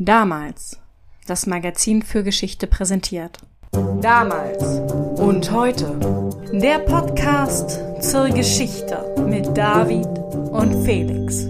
Damals. Das Magazin für Geschichte präsentiert. Damals und heute. Der Podcast zur Geschichte mit David und Felix.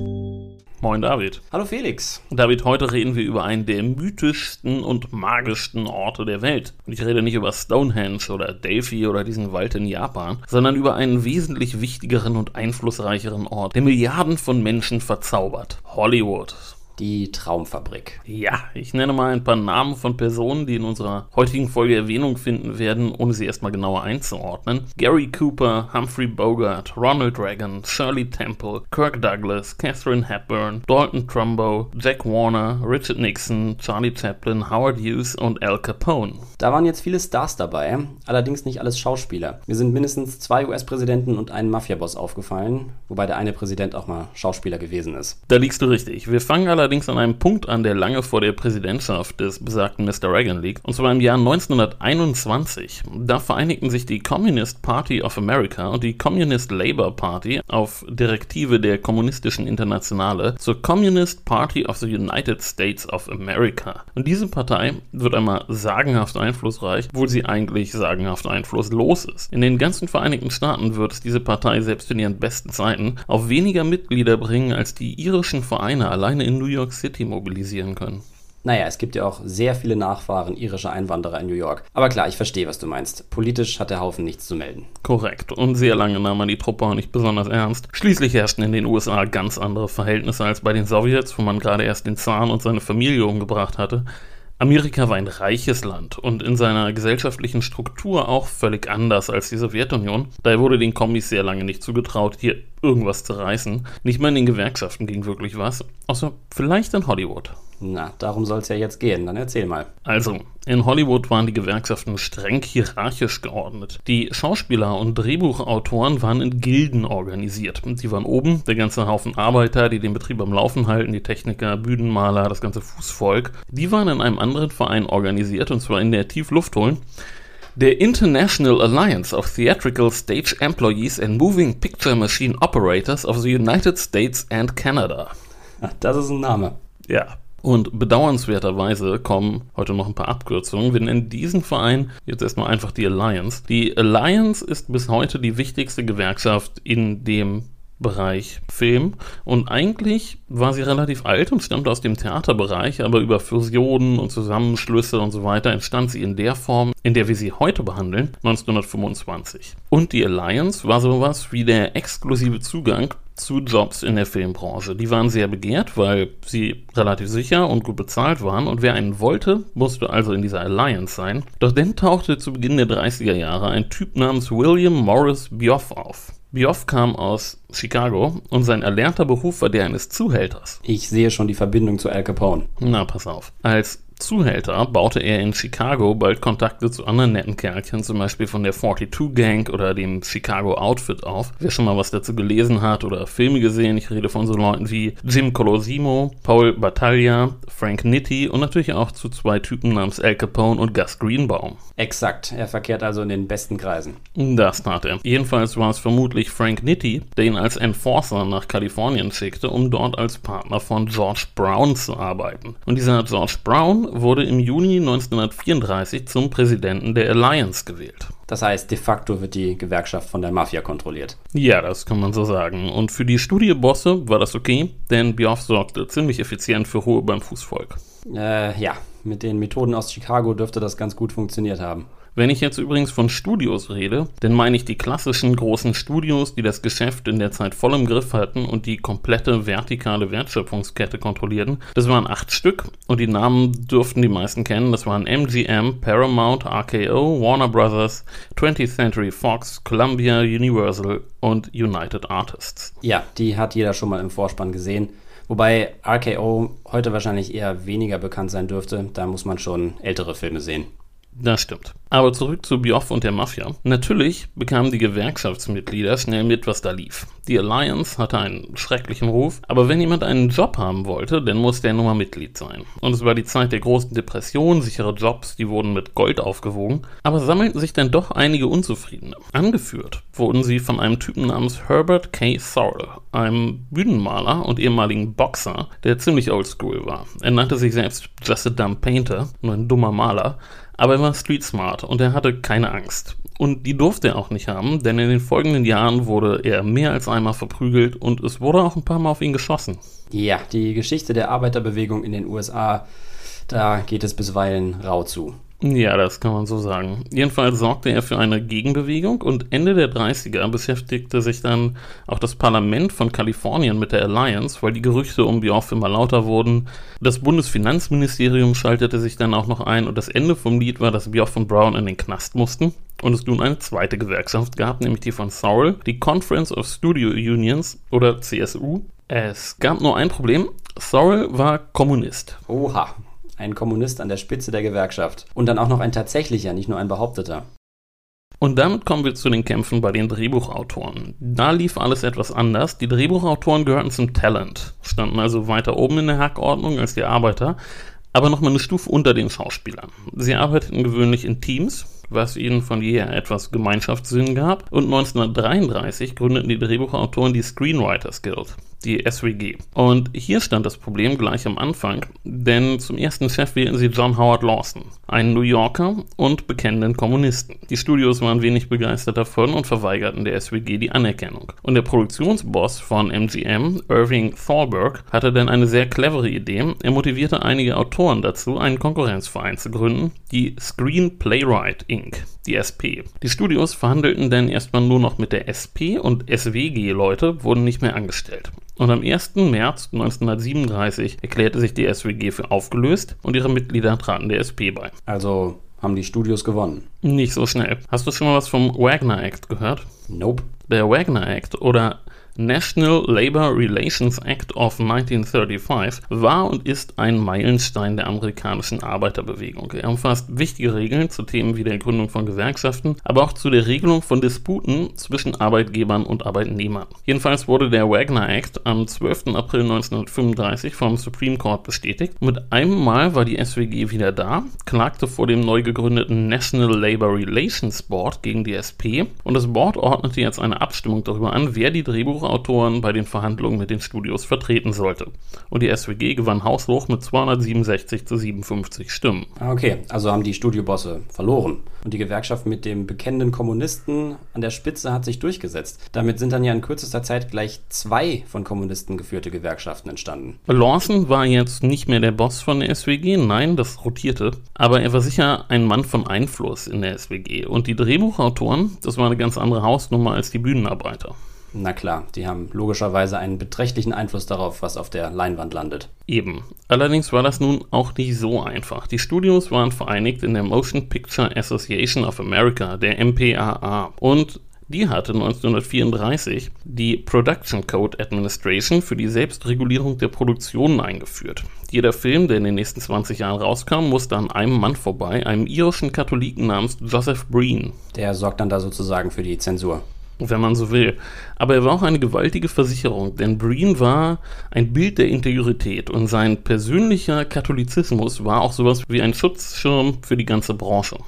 Moin David. Hallo Felix. David, heute reden wir über einen der mythischsten und magischsten Orte der Welt. Und ich rede nicht über Stonehenge oder Delphi oder diesen Wald in Japan, sondern über einen wesentlich wichtigeren und einflussreicheren Ort, der Milliarden von Menschen verzaubert. Hollywood. Die Traumfabrik. Ja, ich nenne mal ein paar Namen von Personen, die in unserer heutigen Folge Erwähnung finden werden, ohne sie erstmal genauer einzuordnen. Gary Cooper, Humphrey Bogart, Ronald Reagan, Shirley Temple, Kirk Douglas, Catherine Hepburn, Dalton Trumbo, Jack Warner, Richard Nixon, Charlie Chaplin, Howard Hughes und Al Capone. Da waren jetzt viele Stars dabei, allerdings nicht alles Schauspieler. Mir sind mindestens zwei US-Präsidenten und ein Mafiaboss aufgefallen, wobei der eine Präsident auch mal Schauspieler gewesen ist. Da liegst du richtig. Wir fangen allerdings allerdings an einem Punkt an, der lange vor der Präsidentschaft des besagten Mr. Reagan liegt, und zwar im Jahr 1921. Da vereinigten sich die Communist Party of America und die Communist Labour Party auf Direktive der Kommunistischen Internationale zur Communist Party of the United States of America. Und diese Partei wird einmal sagenhaft einflussreich, obwohl sie eigentlich sagenhaft einflusslos ist. In den ganzen Vereinigten Staaten wird es diese Partei selbst in ihren besten Zeiten auf weniger Mitglieder bringen als die irischen Vereine alleine in New York York City mobilisieren können. Naja, es gibt ja auch sehr viele Nachfahren irischer Einwanderer in New York. Aber klar, ich verstehe, was du meinst. Politisch hat der Haufen nichts zu melden. Korrekt. Und sehr lange nahm man die Truppe auch nicht besonders ernst. Schließlich herrschten in den USA ganz andere Verhältnisse als bei den Sowjets, wo man gerade erst den Zahn und seine Familie umgebracht hatte. Amerika war ein reiches Land und in seiner gesellschaftlichen Struktur auch völlig anders als die Sowjetunion. Daher wurde den Kommis sehr lange nicht zugetraut, hier irgendwas zu reißen. Nicht mal in den Gewerkschaften ging wirklich was, außer vielleicht in Hollywood. Na, darum soll es ja jetzt gehen. Dann erzähl mal. Also, in Hollywood waren die Gewerkschaften streng hierarchisch geordnet. Die Schauspieler und Drehbuchautoren waren in Gilden organisiert. Sie waren oben, der ganze Haufen Arbeiter, die den Betrieb am Laufen halten, die Techniker, Bühnenmaler, das ganze Fußvolk. Die waren in einem anderen Verein organisiert, und zwar in der Tiefluftholen der International Alliance of Theatrical Stage Employees and Moving Picture Machine Operators of the United States and Canada. Das ist ein Name. Ja, und bedauernswerterweise kommen heute noch ein paar Abkürzungen. Wir nennen diesen Verein jetzt erstmal einfach die Alliance. Die Alliance ist bis heute die wichtigste Gewerkschaft in dem Bereich Film und eigentlich war sie relativ alt und stammte aus dem Theaterbereich, aber über Fusionen und Zusammenschlüsse und so weiter entstand sie in der Form, in der wir sie heute behandeln, 1925. Und die Alliance war sowas wie der exklusive Zugang zu Jobs in der Filmbranche. Die waren sehr begehrt, weil sie relativ sicher und gut bezahlt waren und wer einen wollte, musste also in dieser Alliance sein. Doch dann tauchte zu Beginn der 30er Jahre ein Typ namens William Morris Bioff auf. Bioff kam aus Chicago und sein erlernter Beruf war der eines Zuhälters. Ich sehe schon die Verbindung zu Al Capone. Na, pass auf. Als Zuhälter baute er in Chicago bald Kontakte zu anderen netten Kerlchen, zum Beispiel von der 42 Gang oder dem Chicago Outfit auf. Wer schon mal was dazu gelesen hat oder Filme gesehen, ich rede von so Leuten wie Jim Colosimo, Paul Battaglia, Frank Nitti und natürlich auch zu zwei Typen namens Al Capone und Gus Greenbaum. Exakt, er verkehrt also in den besten Kreisen. Das tat er. Jedenfalls war es vermutlich Frank Nitti, der ihn als Enforcer nach Kalifornien schickte, um dort als Partner von George Brown zu arbeiten. Und dieser George Brown wurde im Juni 1934 zum Präsidenten der Alliance gewählt. Das heißt, de facto wird die Gewerkschaft von der Mafia kontrolliert. Ja, das kann man so sagen. Und für die Studiebosse war das okay, denn Bioff sorgte ziemlich effizient für Ruhe beim Fußvolk. Äh, ja, mit den Methoden aus Chicago dürfte das ganz gut funktioniert haben. Wenn ich jetzt übrigens von Studios rede, dann meine ich die klassischen großen Studios, die das Geschäft in der Zeit voll im Griff hatten und die komplette vertikale Wertschöpfungskette kontrollierten. Das waren acht Stück und die Namen dürften die meisten kennen. Das waren MGM, Paramount, RKO, Warner Brothers, 20th Century Fox, Columbia, Universal und United Artists. Ja, die hat jeder schon mal im Vorspann gesehen. Wobei RKO heute wahrscheinlich eher weniger bekannt sein dürfte. Da muss man schon ältere Filme sehen. Das stimmt. Aber zurück zu Bioff und der Mafia. Natürlich bekamen die Gewerkschaftsmitglieder schnell mit, was da lief. Die Alliance hatte einen schrecklichen Ruf, aber wenn jemand einen Job haben wollte, dann musste er nun mal Mitglied sein. Und es war die Zeit der großen Depression, sichere Jobs, die wurden mit Gold aufgewogen, aber sammelten sich dann doch einige Unzufriedene. Angeführt wurden sie von einem Typen namens Herbert K. Sorrell, einem Bühnenmaler und ehemaligen Boxer, der ziemlich oldschool war. Er nannte sich selbst Just a Dumb Painter, nur ein dummer Maler, aber er war street smart und er hatte keine Angst. Und die durfte er auch nicht haben, denn in den folgenden Jahren wurde er mehr als einmal verprügelt und es wurde auch ein paar Mal auf ihn geschossen. Ja, die Geschichte der Arbeiterbewegung in den USA, da geht es bisweilen rau zu. Ja, das kann man so sagen. Jedenfalls sorgte er für eine Gegenbewegung und Ende der 30er beschäftigte sich dann auch das Parlament von Kalifornien mit der Alliance, weil die Gerüchte um Bioff immer lauter wurden. Das Bundesfinanzministerium schaltete sich dann auch noch ein und das Ende vom Lied war, dass Bioff und Brown in den Knast mussten und es nun eine zweite Gewerkschaft gab, nämlich die von Sorrell, die Conference of Studio Unions oder CSU. Es gab nur ein Problem, Sorrell war Kommunist. Oha, ein Kommunist an der Spitze der Gewerkschaft. Und dann auch noch ein tatsächlicher, nicht nur ein behaupteter. Und damit kommen wir zu den Kämpfen bei den Drehbuchautoren. Da lief alles etwas anders. Die Drehbuchautoren gehörten zum Talent, standen also weiter oben in der Hackordnung als die Arbeiter, aber nochmal eine Stufe unter den Schauspielern. Sie arbeiteten gewöhnlich in Teams, was ihnen von jeher etwas Gemeinschaftssinn gab, und 1933 gründeten die Drehbuchautoren die Screenwriters Guild die SWG. Und hier stand das Problem gleich am Anfang, denn zum ersten Chef wählten sie John Howard Lawson, einen New Yorker und bekennenden Kommunisten. Die Studios waren wenig begeistert davon und verweigerten der SWG die Anerkennung. Und der Produktionsboss von MGM, Irving Thalberg, hatte dann eine sehr clevere Idee. Er motivierte einige Autoren dazu, einen Konkurrenzverein zu gründen, die Screen Playwright Inc., die SP. Die Studios verhandelten dann erstmal nur noch mit der SP und SWG-Leute wurden nicht mehr angestellt. Und am 1. März 1937 erklärte sich die SWG für aufgelöst und ihre Mitglieder traten der SP bei. Also haben die Studios gewonnen. Nicht so schnell. Hast du schon mal was vom Wagner Act gehört? Nope. Der Wagner Act oder National Labor Relations Act of 1935 war und ist ein Meilenstein der amerikanischen Arbeiterbewegung. Er umfasst wichtige Regeln zu Themen wie der Gründung von Gewerkschaften, aber auch zu der Regelung von Disputen zwischen Arbeitgebern und Arbeitnehmern. Jedenfalls wurde der Wagner Act am 12. April 1935 vom Supreme Court bestätigt. Mit einem Mal war die SWG wieder da, klagte vor dem neu gegründeten National Labor Relations Board gegen die SP und das Board ordnete jetzt eine Abstimmung darüber an, wer die Drehbuch Autoren bei den Verhandlungen mit den Studios vertreten sollte. Und die SWG gewann haushoch mit 267 zu 57 Stimmen. Ah, okay, also haben die Studiobosse verloren. Und die Gewerkschaft mit dem bekennenden Kommunisten an der Spitze hat sich durchgesetzt. Damit sind dann ja in kürzester Zeit gleich zwei von Kommunisten geführte Gewerkschaften entstanden. Lawson war jetzt nicht mehr der Boss von der SWG, nein, das rotierte. Aber er war sicher ein Mann von Einfluss in der SWG. Und die Drehbuchautoren, das war eine ganz andere Hausnummer als die Bühnenarbeiter. Na klar, die haben logischerweise einen beträchtlichen Einfluss darauf, was auf der Leinwand landet. Eben. Allerdings war das nun auch nicht so einfach. Die Studios waren vereinigt in der Motion Picture Association of America, der MPAA. Und die hatte 1934 die Production Code Administration für die Selbstregulierung der Produktionen eingeführt. Jeder Film, der in den nächsten 20 Jahren rauskam, musste an einem Mann vorbei, einem irischen Katholiken namens Joseph Breen. Der sorgt dann da sozusagen für die Zensur wenn man so will. Aber er war auch eine gewaltige Versicherung, denn Breen war ein Bild der Integrität und sein persönlicher Katholizismus war auch sowas wie ein Schutzschirm für die ganze Branche.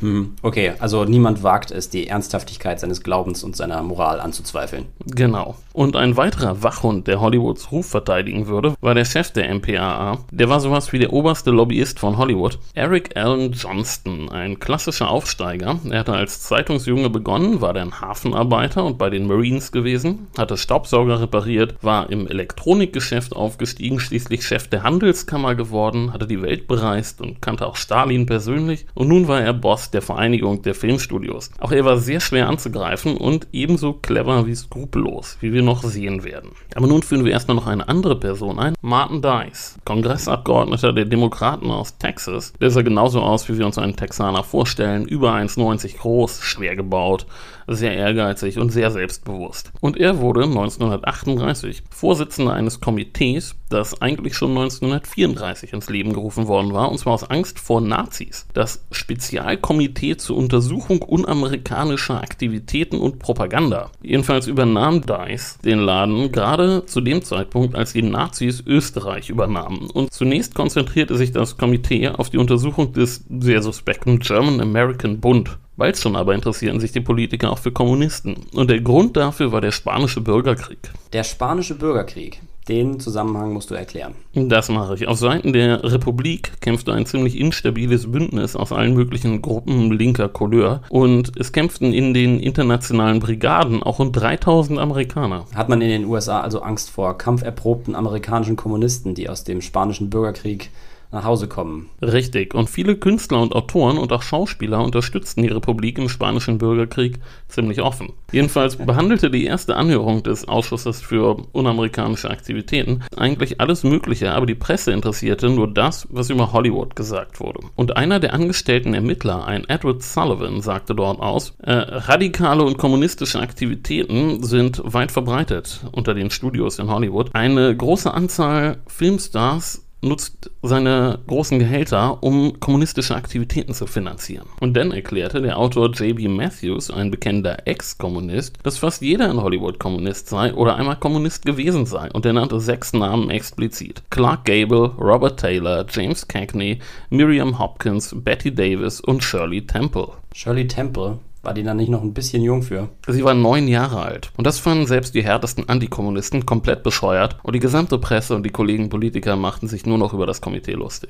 Hm, okay, also niemand wagt es, die Ernsthaftigkeit seines Glaubens und seiner Moral anzuzweifeln. Genau. Und ein weiterer Wachhund, der Hollywoods Ruf verteidigen würde, war der Chef der MPAA. Der war sowas wie der oberste Lobbyist von Hollywood. Eric Allen Johnston, ein klassischer Aufsteiger. Er hatte als Zeitungsjunge begonnen, war dann Hafenarbeiter und bei den Marines gewesen, hatte Staubsauger repariert, war im Elektronikgeschäft aufgestiegen, schließlich Chef der Handelskammer geworden, hatte die Welt bereist und kannte auch Stalin persönlich. Und nun war er Boss der Vereinigung der Filmstudios. Auch er war sehr schwer anzugreifen und ebenso clever wie skrupellos, wie wir noch sehen werden. Aber nun führen wir erstmal noch eine andere Person ein, Martin Dice, Kongressabgeordneter der Demokraten aus Texas. Der sah genauso aus, wie wir uns einen Texaner vorstellen, über 1,90 groß, schwer gebaut, sehr ehrgeizig und sehr selbstbewusst. Und er wurde 1938 Vorsitzender eines Komitees, das eigentlich schon 1934 ins Leben gerufen worden war, und zwar aus Angst vor Nazis. Das Spezialkomitee zur Untersuchung unamerikanischer Aktivitäten und Propaganda. Jedenfalls übernahm Dice den Laden gerade zu dem Zeitpunkt, als die Nazis Österreich übernahmen. Und zunächst konzentrierte sich das Komitee auf die Untersuchung des sehr suspekten German American Bund. Bald schon aber interessierten sich die Politiker auch für Kommunisten. Und der Grund dafür war der spanische Bürgerkrieg. Der spanische Bürgerkrieg. Den Zusammenhang musst du erklären. Das mache ich. Auf Seiten der Republik kämpfte ein ziemlich instabiles Bündnis aus allen möglichen Gruppen linker Couleur und es kämpften in den internationalen Brigaden auch rund 3000 Amerikaner. Hat man in den USA also Angst vor kampferprobten amerikanischen Kommunisten, die aus dem spanischen Bürgerkrieg nach Hause kommen. Richtig. Und viele Künstler und Autoren und auch Schauspieler unterstützten die Republik im Spanischen Bürgerkrieg ziemlich offen. Jedenfalls behandelte die erste Anhörung des Ausschusses für unamerikanische Aktivitäten eigentlich alles Mögliche, aber die Presse interessierte nur das, was über Hollywood gesagt wurde. Und einer der angestellten Ermittler, ein Edward Sullivan, sagte dort aus, äh, radikale und kommunistische Aktivitäten sind weit verbreitet unter den Studios in Hollywood. Eine große Anzahl Filmstars nutzt seine großen Gehälter, um kommunistische Aktivitäten zu finanzieren. Und dann erklärte der Autor J.B. Matthews, ein bekennender Ex-Kommunist, dass fast jeder in Hollywood Kommunist sei oder einmal Kommunist gewesen sei. Und er nannte sechs Namen explizit. Clark Gable, Robert Taylor, James Cagney, Miriam Hopkins, Betty Davis und Shirley Temple. Shirley Temple? War die dann nicht noch ein bisschen jung für? Sie war neun Jahre alt. Und das fanden selbst die härtesten Antikommunisten komplett bescheuert. Und die gesamte Presse und die Kollegen Politiker machten sich nur noch über das Komitee lustig.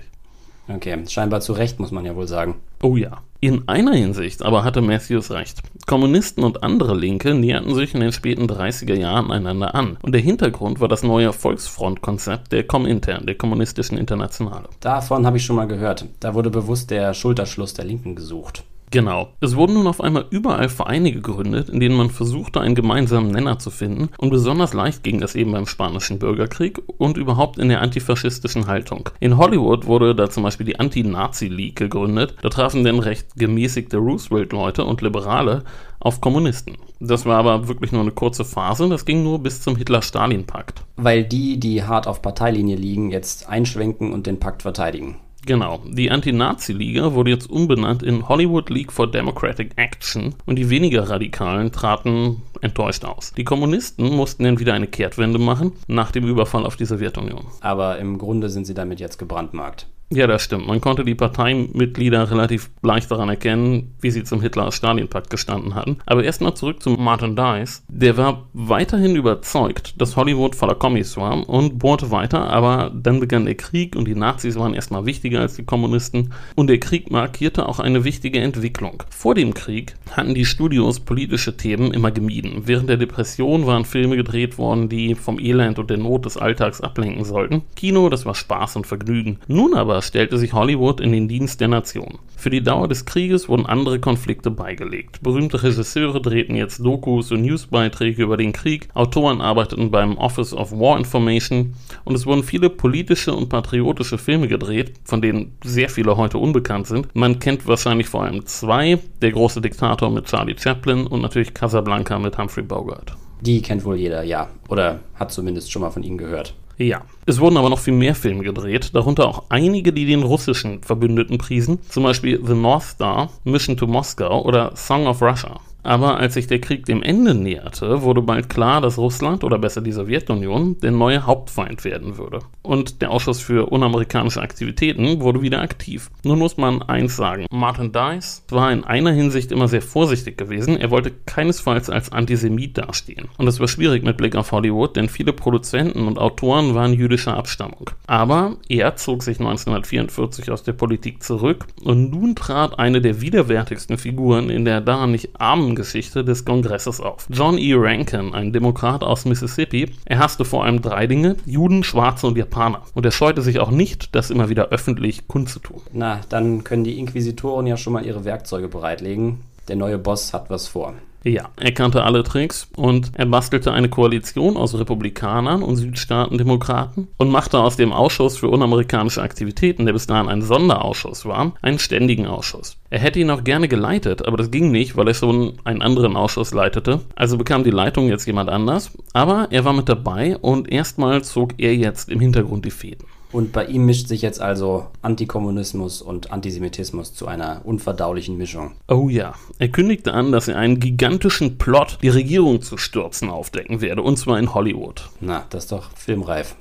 Okay, scheinbar zu Recht, muss man ja wohl sagen. Oh ja. In einer Hinsicht aber hatte Matthews recht. Kommunisten und andere Linke näherten sich in den späten 30er Jahren einander an. Und der Hintergrund war das neue Volksfront-Konzept der Comintern, der Kommunistischen Internationale. Davon habe ich schon mal gehört. Da wurde bewusst der Schulterschluss der Linken gesucht. Genau. Es wurden nun auf einmal überall Vereine gegründet, in denen man versuchte, einen gemeinsamen Nenner zu finden. Und besonders leicht ging das eben beim Spanischen Bürgerkrieg und überhaupt in der antifaschistischen Haltung. In Hollywood wurde da zum Beispiel die Anti-Nazi-League gegründet. Da trafen denn recht gemäßigte Roosevelt-Leute und Liberale auf Kommunisten. Das war aber wirklich nur eine kurze Phase, das ging nur bis zum Hitler-Stalin-Pakt. Weil die, die hart auf Parteilinie liegen, jetzt einschwenken und den Pakt verteidigen. Genau. Die Anti-Nazi-Liga wurde jetzt umbenannt in Hollywood League for Democratic Action und die weniger Radikalen traten enttäuscht aus. Die Kommunisten mussten dann wieder eine Kehrtwende machen nach dem Überfall auf die Sowjetunion. Aber im Grunde sind sie damit jetzt gebrandmarkt. Ja, das stimmt. Man konnte die Parteimitglieder relativ leicht daran erkennen, wie sie zum Hitler-Stalin-Pakt gestanden hatten. Aber erstmal zurück zu Martin Dice. Der war weiterhin überzeugt, dass Hollywood voller Kommis war und bohrte weiter, aber dann begann der Krieg und die Nazis waren erstmal wichtiger als die Kommunisten und der Krieg markierte auch eine wichtige Entwicklung. Vor dem Krieg hatten die Studios politische Themen immer gemieden. Während der Depression waren Filme gedreht worden, die vom Elend und der Not des Alltags ablenken sollten. Kino, das war Spaß und Vergnügen. Nun aber stellte sich Hollywood in den Dienst der Nation. Für die Dauer des Krieges wurden andere Konflikte beigelegt. Berühmte Regisseure drehten jetzt Dokus und Newsbeiträge über den Krieg, Autoren arbeiteten beim Office of War Information und es wurden viele politische und patriotische Filme gedreht, von denen sehr viele heute unbekannt sind. Man kennt wahrscheinlich vor allem zwei, Der große Diktator mit Charlie Chaplin und natürlich Casablanca mit Humphrey Bogart. Die kennt wohl jeder, ja. Oder hat zumindest schon mal von ihnen gehört. Ja. Es wurden aber noch viel mehr Filme gedreht, darunter auch einige, die den russischen Verbündeten priesen, zum Beispiel The North Star, Mission to Moscow oder Song of Russia. Aber als sich der Krieg dem Ende näherte, wurde bald klar, dass Russland oder besser die Sowjetunion der neue Hauptfeind werden würde. Und der Ausschuss für unamerikanische Aktivitäten wurde wieder aktiv. Nun muss man eins sagen, Martin Dice war in einer Hinsicht immer sehr vorsichtig gewesen. Er wollte keinesfalls als Antisemit dastehen. Und das war schwierig mit Blick auf Hollywood, denn viele Produzenten und Autoren waren jüdischer Abstammung. Aber er zog sich 1944 aus der Politik zurück und nun trat eine der widerwärtigsten Figuren in der da nicht armen Geschichte des Kongresses auf. John E. Rankin, ein Demokrat aus Mississippi, er hasste vor allem drei Dinge: Juden, Schwarze und Japaner. Und er scheute sich auch nicht, das immer wieder öffentlich kundzutun. Na, dann können die Inquisitoren ja schon mal ihre Werkzeuge bereitlegen. Der neue Boss hat was vor. Ja, er kannte alle Tricks und er bastelte eine Koalition aus Republikanern und Südstaatendemokraten und machte aus dem Ausschuss für unamerikanische Aktivitäten, der bis dahin ein Sonderausschuss war, einen ständigen Ausschuss. Er hätte ihn auch gerne geleitet, aber das ging nicht, weil er schon einen anderen Ausschuss leitete. Also bekam die Leitung jetzt jemand anders, aber er war mit dabei und erstmal zog er jetzt im Hintergrund die Fäden. Und bei ihm mischt sich jetzt also Antikommunismus und Antisemitismus zu einer unverdaulichen Mischung. Oh ja, er kündigte an, dass er einen gigantischen Plot, die Regierung zu stürzen, aufdecken werde, und zwar in Hollywood. Na, das ist doch filmreif.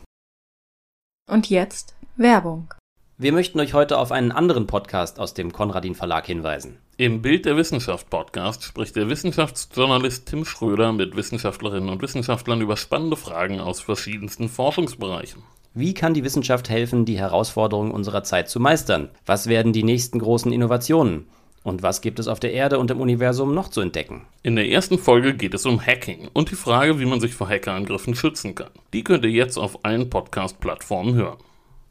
Und jetzt Werbung. Wir möchten euch heute auf einen anderen Podcast aus dem Konradin Verlag hinweisen. Im Bild der Wissenschaft Podcast spricht der Wissenschaftsjournalist Tim Schröder mit Wissenschaftlerinnen und Wissenschaftlern über spannende Fragen aus verschiedensten Forschungsbereichen. Wie kann die Wissenschaft helfen, die Herausforderungen unserer Zeit zu meistern? Was werden die nächsten großen Innovationen? Und was gibt es auf der Erde und im Universum noch zu entdecken? In der ersten Folge geht es um Hacking und die Frage, wie man sich vor Hackerangriffen schützen kann. Die könnt ihr jetzt auf allen Podcast-Plattformen hören.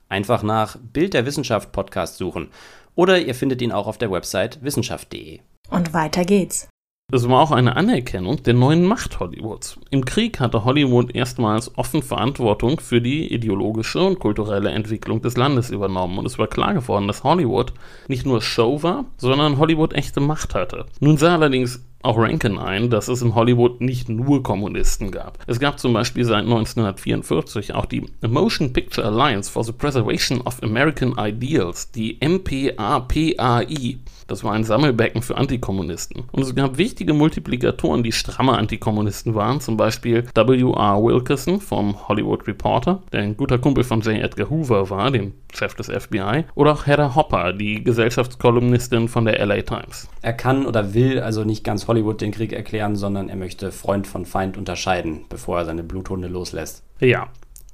Einfach nach Bild der Wissenschaft Podcast suchen oder ihr findet ihn auch auf der Website wissenschaft.de. Und weiter geht's. Es war auch eine Anerkennung der neuen Macht Hollywoods. Im Krieg hatte Hollywood erstmals offen Verantwortung für die ideologische und kulturelle Entwicklung des Landes übernommen und es war klar geworden, dass Hollywood nicht nur Show war, sondern Hollywood echte Macht hatte. Nun sah allerdings auch Rankin ein, dass es in Hollywood nicht nur Kommunisten gab. Es gab zum Beispiel seit 1944 auch die Motion Picture Alliance for the Preservation of American Ideals, die MPAPAI. Das war ein Sammelbecken für Antikommunisten. Und es gab wichtige Multiplikatoren, die stramme Antikommunisten waren, zum Beispiel W.R. Wilkerson vom Hollywood Reporter, der ein guter Kumpel von J. Edgar Hoover war, dem Chef des FBI, oder auch Heather Hopper, die Gesellschaftskolumnistin von der LA Times. Er kann oder will also nicht ganz Hollywood den Krieg erklären, sondern er möchte Freund von Feind unterscheiden, bevor er seine Bluthunde loslässt. Ja,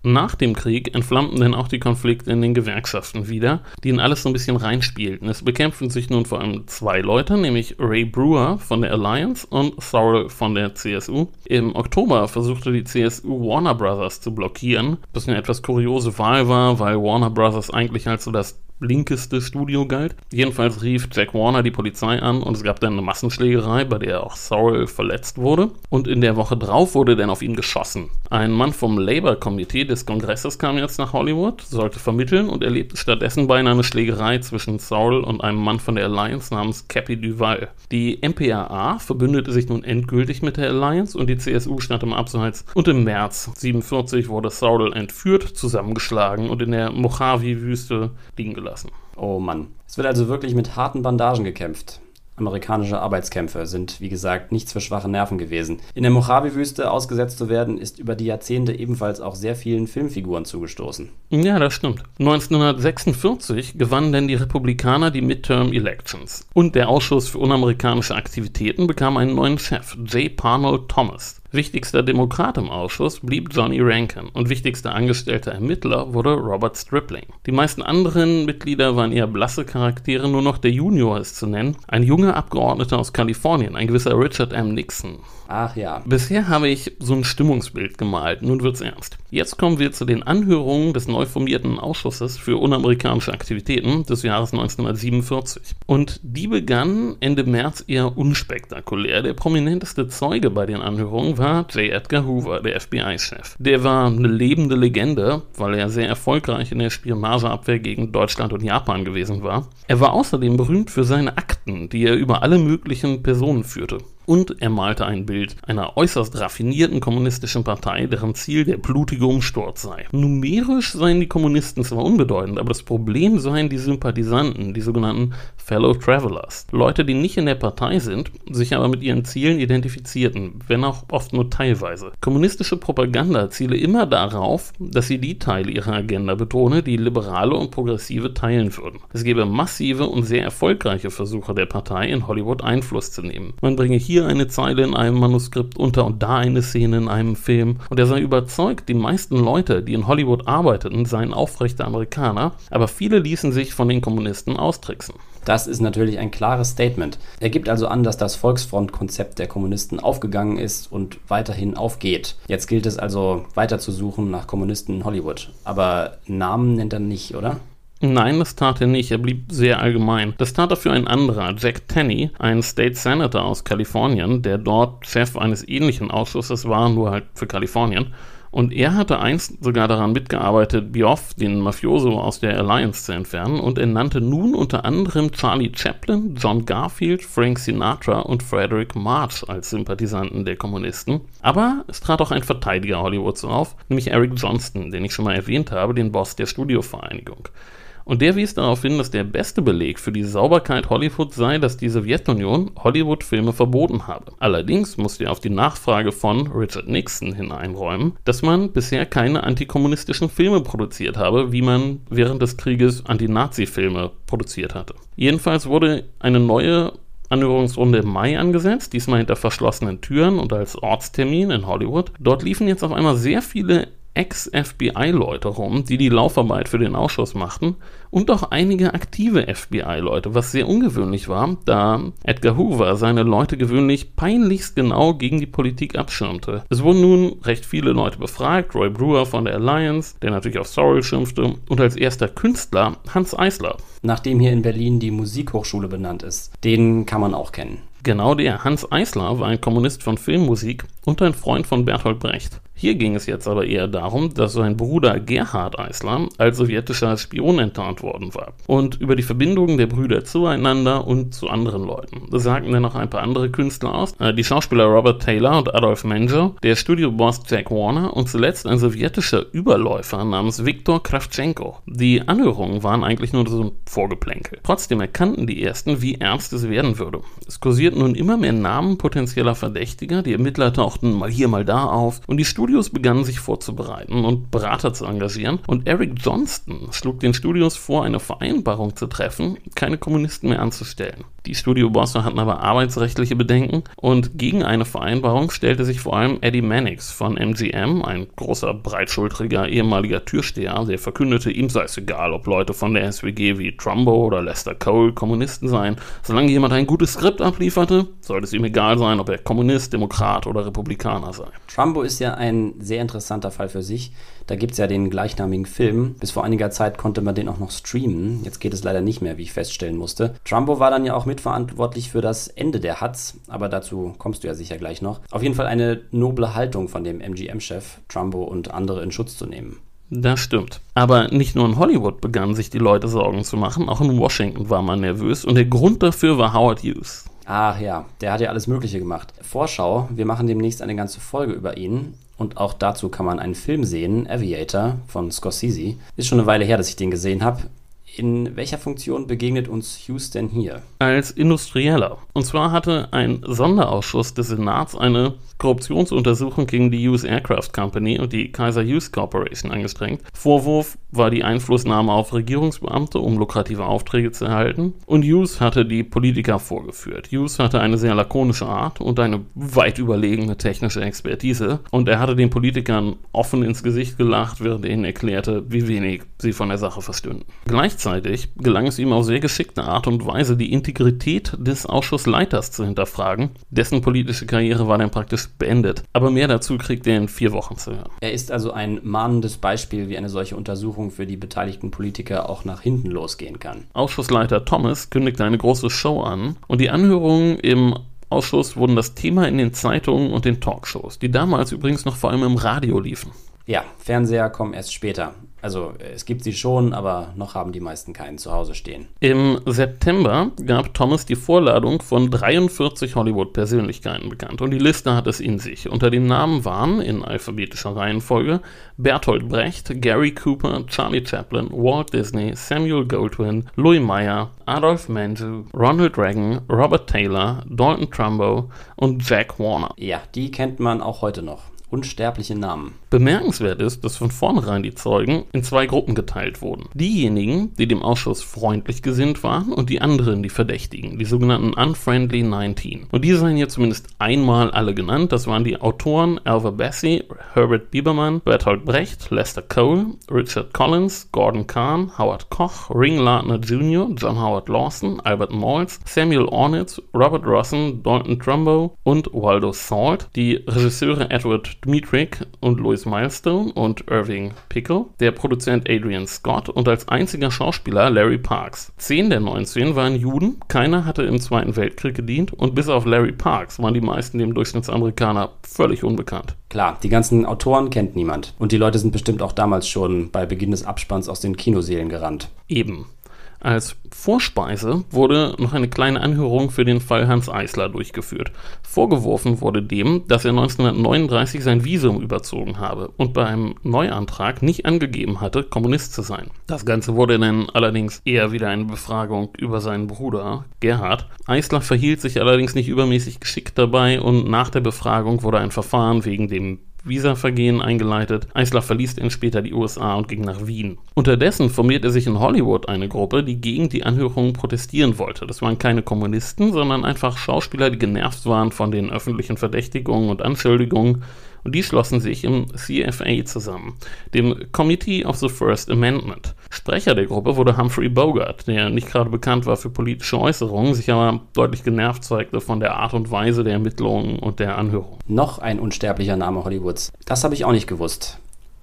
nach dem Krieg entflammten dann auch die Konflikte in den Gewerkschaften wieder, die in alles so ein bisschen reinspielten. Es bekämpften sich nun vor allem zwei Leute, nämlich Ray Brewer von der Alliance und Sorrell von der CSU. Im Oktober versuchte die CSU Warner Brothers zu blockieren, was eine etwas kuriose Wahl war, weil Warner Brothers eigentlich als so das linkeste Studio galt. Jedenfalls rief Jack Warner die Polizei an und es gab dann eine Massenschlägerei, bei der auch Sorrell verletzt wurde. Und in der Woche drauf wurde dann auf ihn geschossen. Ein Mann vom Labour-Komitee des Kongresses kam jetzt nach Hollywood, sollte vermitteln und erlebte stattdessen beinahe eine Schlägerei zwischen Sorrell und einem Mann von der Alliance namens Cappy Duval. Die MPAA verbündete sich nun endgültig mit der Alliance und die CSU stand im Abseits. Und im März 1947 wurde Sorrell entführt, zusammengeschlagen und in der Mojave-Wüste liegen gelassen lassen. Oh Mann. Es wird also wirklich mit harten Bandagen gekämpft. Amerikanische Arbeitskämpfe sind, wie gesagt, nichts für schwache Nerven gewesen. In der Mojave-Wüste ausgesetzt zu werden, ist über die Jahrzehnte ebenfalls auch sehr vielen Filmfiguren zugestoßen. Ja, das stimmt. 1946 gewannen denn die Republikaner die Midterm Elections. Und der Ausschuss für unamerikanische Aktivitäten bekam einen neuen Chef, J. Parnell Thomas. Wichtigster Demokrat im Ausschuss blieb Johnny Rankin und wichtigster angestellter Ermittler wurde Robert Stripling. Die meisten anderen Mitglieder waren eher blasse Charaktere, nur noch der Junior ist zu nennen, ein junger Abgeordneter aus Kalifornien, ein gewisser Richard M. Nixon. Ach ja. Bisher habe ich so ein Stimmungsbild gemalt, nun wird's ernst. Jetzt kommen wir zu den Anhörungen des neu formierten Ausschusses für unamerikanische Aktivitäten des Jahres 1947. Und die begannen Ende März eher unspektakulär. Der prominenteste Zeuge bei den Anhörungen war J. Edgar Hoover, der FBI-Chef. Der war eine lebende Legende, weil er sehr erfolgreich in der Spionageabwehr gegen Deutschland und Japan gewesen war. Er war außerdem berühmt für seine Akten, die er über alle möglichen Personen führte und er malte ein Bild einer äußerst raffinierten kommunistischen Partei, deren Ziel der blutige Umsturz sei. Numerisch seien die Kommunisten zwar unbedeutend, aber das Problem seien die Sympathisanten, die sogenannten Fellow Travelers. Leute, die nicht in der Partei sind, sich aber mit ihren Zielen identifizierten, wenn auch oft nur teilweise. Kommunistische Propaganda ziele immer darauf, dass sie die Teile ihrer Agenda betone, die Liberale und Progressive teilen würden. Es gebe massive und sehr erfolgreiche Versuche der Partei, in Hollywood Einfluss zu nehmen. Man bringe hier hier eine Zeile in einem Manuskript unter und da eine Szene in einem Film. Und er sei überzeugt, die meisten Leute, die in Hollywood arbeiteten, seien aufrechte Amerikaner, aber viele ließen sich von den Kommunisten austricksen. Das ist natürlich ein klares Statement. Er gibt also an, dass das Volksfront-Konzept der Kommunisten aufgegangen ist und weiterhin aufgeht. Jetzt gilt es also weiter zu suchen nach Kommunisten in Hollywood. Aber Namen nennt er nicht, oder? Nein, das tat er nicht. Er blieb sehr allgemein. Das tat dafür ein anderer, Jack Tenney, ein State Senator aus Kalifornien, der dort Chef eines ähnlichen Ausschusses war, nur halt für Kalifornien. Und er hatte einst sogar daran mitgearbeitet, Bioff, den Mafioso, aus der Alliance zu entfernen und er nannte nun unter anderem Charlie Chaplin, John Garfield, Frank Sinatra und Frederick March als Sympathisanten der Kommunisten. Aber es trat auch ein Verteidiger Hollywoods auf, nämlich Eric Johnston, den ich schon mal erwähnt habe, den Boss der Studiovereinigung. Und der wies darauf hin, dass der beste Beleg für die Sauberkeit Hollywoods sei, dass die Sowjetunion Hollywood-Filme verboten habe. Allerdings musste er auf die Nachfrage von Richard Nixon hineinräumen, dass man bisher keine antikommunistischen Filme produziert habe, wie man während des Krieges Anti-Nazi-Filme produziert hatte. Jedenfalls wurde eine neue Anhörungsrunde im Mai angesetzt, diesmal hinter verschlossenen Türen und als Ortstermin in Hollywood. Dort liefen jetzt auf einmal sehr viele Ex-FBI-Leute rum, die die Laufarbeit für den Ausschuss machten, und auch einige aktive FBI-Leute, was sehr ungewöhnlich war, da Edgar Hoover seine Leute gewöhnlich peinlichst genau gegen die Politik abschirmte. Es wurden nun recht viele Leute befragt, Roy Brewer von der Alliance, der natürlich auf Sorrell schimpfte, und als erster Künstler Hans Eisler. Nachdem hier in Berlin die Musikhochschule benannt ist. Den kann man auch kennen. Genau der Hans Eisler war ein Kommunist von Filmmusik und ein Freund von Bertolt Brecht. Hier ging es jetzt aber eher darum, dass sein Bruder Gerhard Eisler als sowjetischer Spion enttarnt worden war und über die Verbindungen der Brüder zueinander und zu anderen Leuten. Das sagten dann noch ein paar andere Künstler aus, äh, die Schauspieler Robert Taylor und Adolf Menjo, der Studioboss Jack Warner und zuletzt ein sowjetischer Überläufer namens Viktor Kravchenko. Die Anhörungen waren eigentlich nur so ein Vorgeplänkel. Trotzdem erkannten die ersten, wie ernst es werden würde. Es kursierten nun immer mehr Namen potenzieller Verdächtiger, die Ermittler tauchten mal hier, mal da auf und die Studie Studios begannen sich vorzubereiten und Berater zu engagieren und Eric Johnston schlug den Studios vor, eine Vereinbarung zu treffen, keine Kommunisten mehr anzustellen. Die Studiobosse hatten aber arbeitsrechtliche Bedenken und gegen eine Vereinbarung stellte sich vor allem Eddie Mannix von MGM, ein großer, breitschultriger ehemaliger Türsteher, der verkündete, ihm sei es egal, ob Leute von der SWG wie Trumbo oder Lester Cole Kommunisten seien. Solange jemand ein gutes Skript ablieferte, sollte es ihm egal sein, ob er Kommunist, Demokrat oder Republikaner sei. Trumbo ist ja ein sehr interessanter Fall für sich. Da gibt es ja den gleichnamigen Film. Bis vor einiger Zeit konnte man den auch noch streamen. Jetzt geht es leider nicht mehr, wie ich feststellen musste. Trumbo war dann ja auch mitverantwortlich für das Ende der Huts, aber dazu kommst du ja sicher gleich noch. Auf jeden Fall eine noble Haltung von dem MGM-Chef, Trumbo und andere in Schutz zu nehmen. Das stimmt. Aber nicht nur in Hollywood begannen sich die Leute Sorgen zu machen, auch in Washington war man nervös und der Grund dafür war Howard Hughes. Ach ja, der hat ja alles Mögliche gemacht. Vorschau, wir machen demnächst eine ganze Folge über ihn. Und auch dazu kann man einen Film sehen, Aviator von Scorsese. Ist schon eine Weile her, dass ich den gesehen habe. In welcher Funktion begegnet uns Hughes denn hier? Als Industrieller. Und zwar hatte ein Sonderausschuss des Senats eine Korruptionsuntersuchung gegen die US Aircraft Company und die Kaiser Hughes Corporation angestrengt. Vorwurf war die Einflussnahme auf Regierungsbeamte, um lukrative Aufträge zu erhalten. Und Hughes hatte die Politiker vorgeführt. Hughes hatte eine sehr lakonische Art und eine weit überlegene technische Expertise. Und er hatte den Politikern offen ins Gesicht gelacht, während er ihnen erklärte, wie wenig sie von der Sache verstünden. Gleichzeitig gelang es ihm auf sehr geschickte Art und Weise, die Integrität des Ausschussleiters zu hinterfragen. Dessen politische Karriere war dann praktisch beendet. Aber mehr dazu kriegt ihr in vier Wochen zu hören. Er ist also ein mahnendes Beispiel, wie eine solche Untersuchung für die beteiligten Politiker auch nach hinten losgehen kann. Ausschussleiter Thomas kündigte eine große Show an und die Anhörungen im Ausschuss wurden das Thema in den Zeitungen und den Talkshows, die damals übrigens noch vor allem im Radio liefen. Ja, Fernseher kommen erst später. Also es gibt sie schon, aber noch haben die meisten keinen zu Hause stehen. Im September gab Thomas die Vorladung von 43 Hollywood-Persönlichkeiten bekannt und die Liste hat es in sich. Unter den Namen waren in alphabetischer Reihenfolge Bertolt Brecht, Gary Cooper, Charlie Chaplin, Walt Disney, Samuel Goldwyn, Louis Meyer, Adolf Menzel, Ronald Reagan, Robert Taylor, Dalton Trumbo und Jack Warner. Ja, die kennt man auch heute noch unsterbliche Namen. Bemerkenswert ist, dass von vornherein die Zeugen in zwei Gruppen geteilt wurden. Diejenigen, die dem Ausschuss freundlich gesinnt waren und die anderen, die Verdächtigen, die sogenannten Unfriendly 19. Und die seien hier zumindest einmal alle genannt. Das waren die Autoren Alva Bessie, Herbert Biebermann, Bertolt Brecht, Lester Cole, Richard Collins, Gordon Kahn, Howard Koch, Ring Lardner Jr., John Howard Lawson, Albert Maltz, Samuel Ornitz, Robert Rossen, Dalton Trumbo und Waldo Salt. Die Regisseure Edward Dmitrik und Louis Milestone und Irving Pickle, der Produzent Adrian Scott und als einziger Schauspieler Larry Parks. Zehn der 19 waren Juden, keiner hatte im Zweiten Weltkrieg gedient und bis auf Larry Parks waren die meisten dem Durchschnittsamerikaner völlig unbekannt. Klar, die ganzen Autoren kennt niemand. Und die Leute sind bestimmt auch damals schon bei Beginn des Abspanns aus den Kinoseelen gerannt. Eben. Als Vorspeise wurde noch eine kleine Anhörung für den Fall Hans Eisler durchgeführt. Vorgeworfen wurde dem, dass er 1939 sein Visum überzogen habe und bei einem Neuantrag nicht angegeben hatte, Kommunist zu sein. Das Ganze wurde dann allerdings eher wieder eine Befragung über seinen Bruder Gerhard. Eisler verhielt sich allerdings nicht übermäßig geschickt dabei und nach der Befragung wurde ein Verfahren wegen dem Visavergehen eingeleitet. Eisler verließ dann später die USA und ging nach Wien. Unterdessen formierte sich in Hollywood eine Gruppe, die gegen die Anhörungen protestieren wollte. Das waren keine Kommunisten, sondern einfach Schauspieler, die genervt waren von den öffentlichen Verdächtigungen und Anschuldigungen und die schlossen sich im CFA zusammen, dem Committee of the First Amendment. Sprecher der Gruppe wurde Humphrey Bogart, der nicht gerade bekannt war für politische Äußerungen, sich aber deutlich genervt zeigte von der Art und Weise der Ermittlungen und der Anhörung. Noch ein unsterblicher Name Hollywoods. Das habe ich auch nicht gewusst.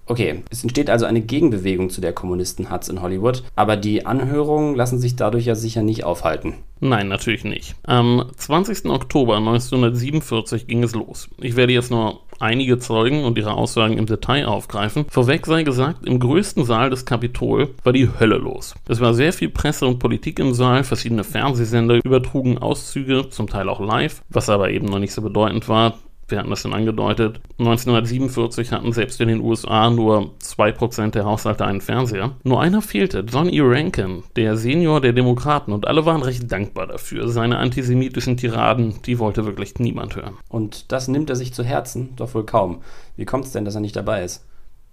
Okay, es entsteht also eine Gegenbewegung zu der Kommunisten-Hatz in Hollywood, aber die Anhörungen lassen sich dadurch ja sicher nicht aufhalten. Nein, natürlich nicht. Am 20. Oktober 1947 ging es los. Ich werde jetzt nur einige Zeugen und ihre Aussagen im Detail aufgreifen. Vorweg sei gesagt, im größten Saal des Kapitol war die Hölle los. Es war sehr viel Presse und Politik im Saal, verschiedene Fernsehsender übertrugen Auszüge, zum Teil auch live, was aber eben noch nicht so bedeutend war wir hatten das schon angedeutet, 1947 hatten selbst in den USA nur 2% der Haushalte einen Fernseher. Nur einer fehlte, John E. Rankin, der Senior der Demokraten, und alle waren recht dankbar dafür. Seine antisemitischen Tiraden, die wollte wirklich niemand hören. Und das nimmt er sich zu Herzen? Doch wohl kaum. Wie kommt es denn, dass er nicht dabei ist?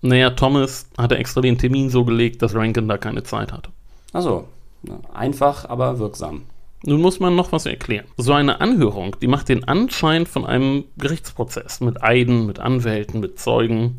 Naja, Thomas hatte extra den Termin so gelegt, dass Rankin da keine Zeit hatte. Ach so. Einfach, aber wirksam. Nun muss man noch was erklären. So eine Anhörung, die macht den Anschein von einem Gerichtsprozess mit Eiden, mit Anwälten, mit Zeugen.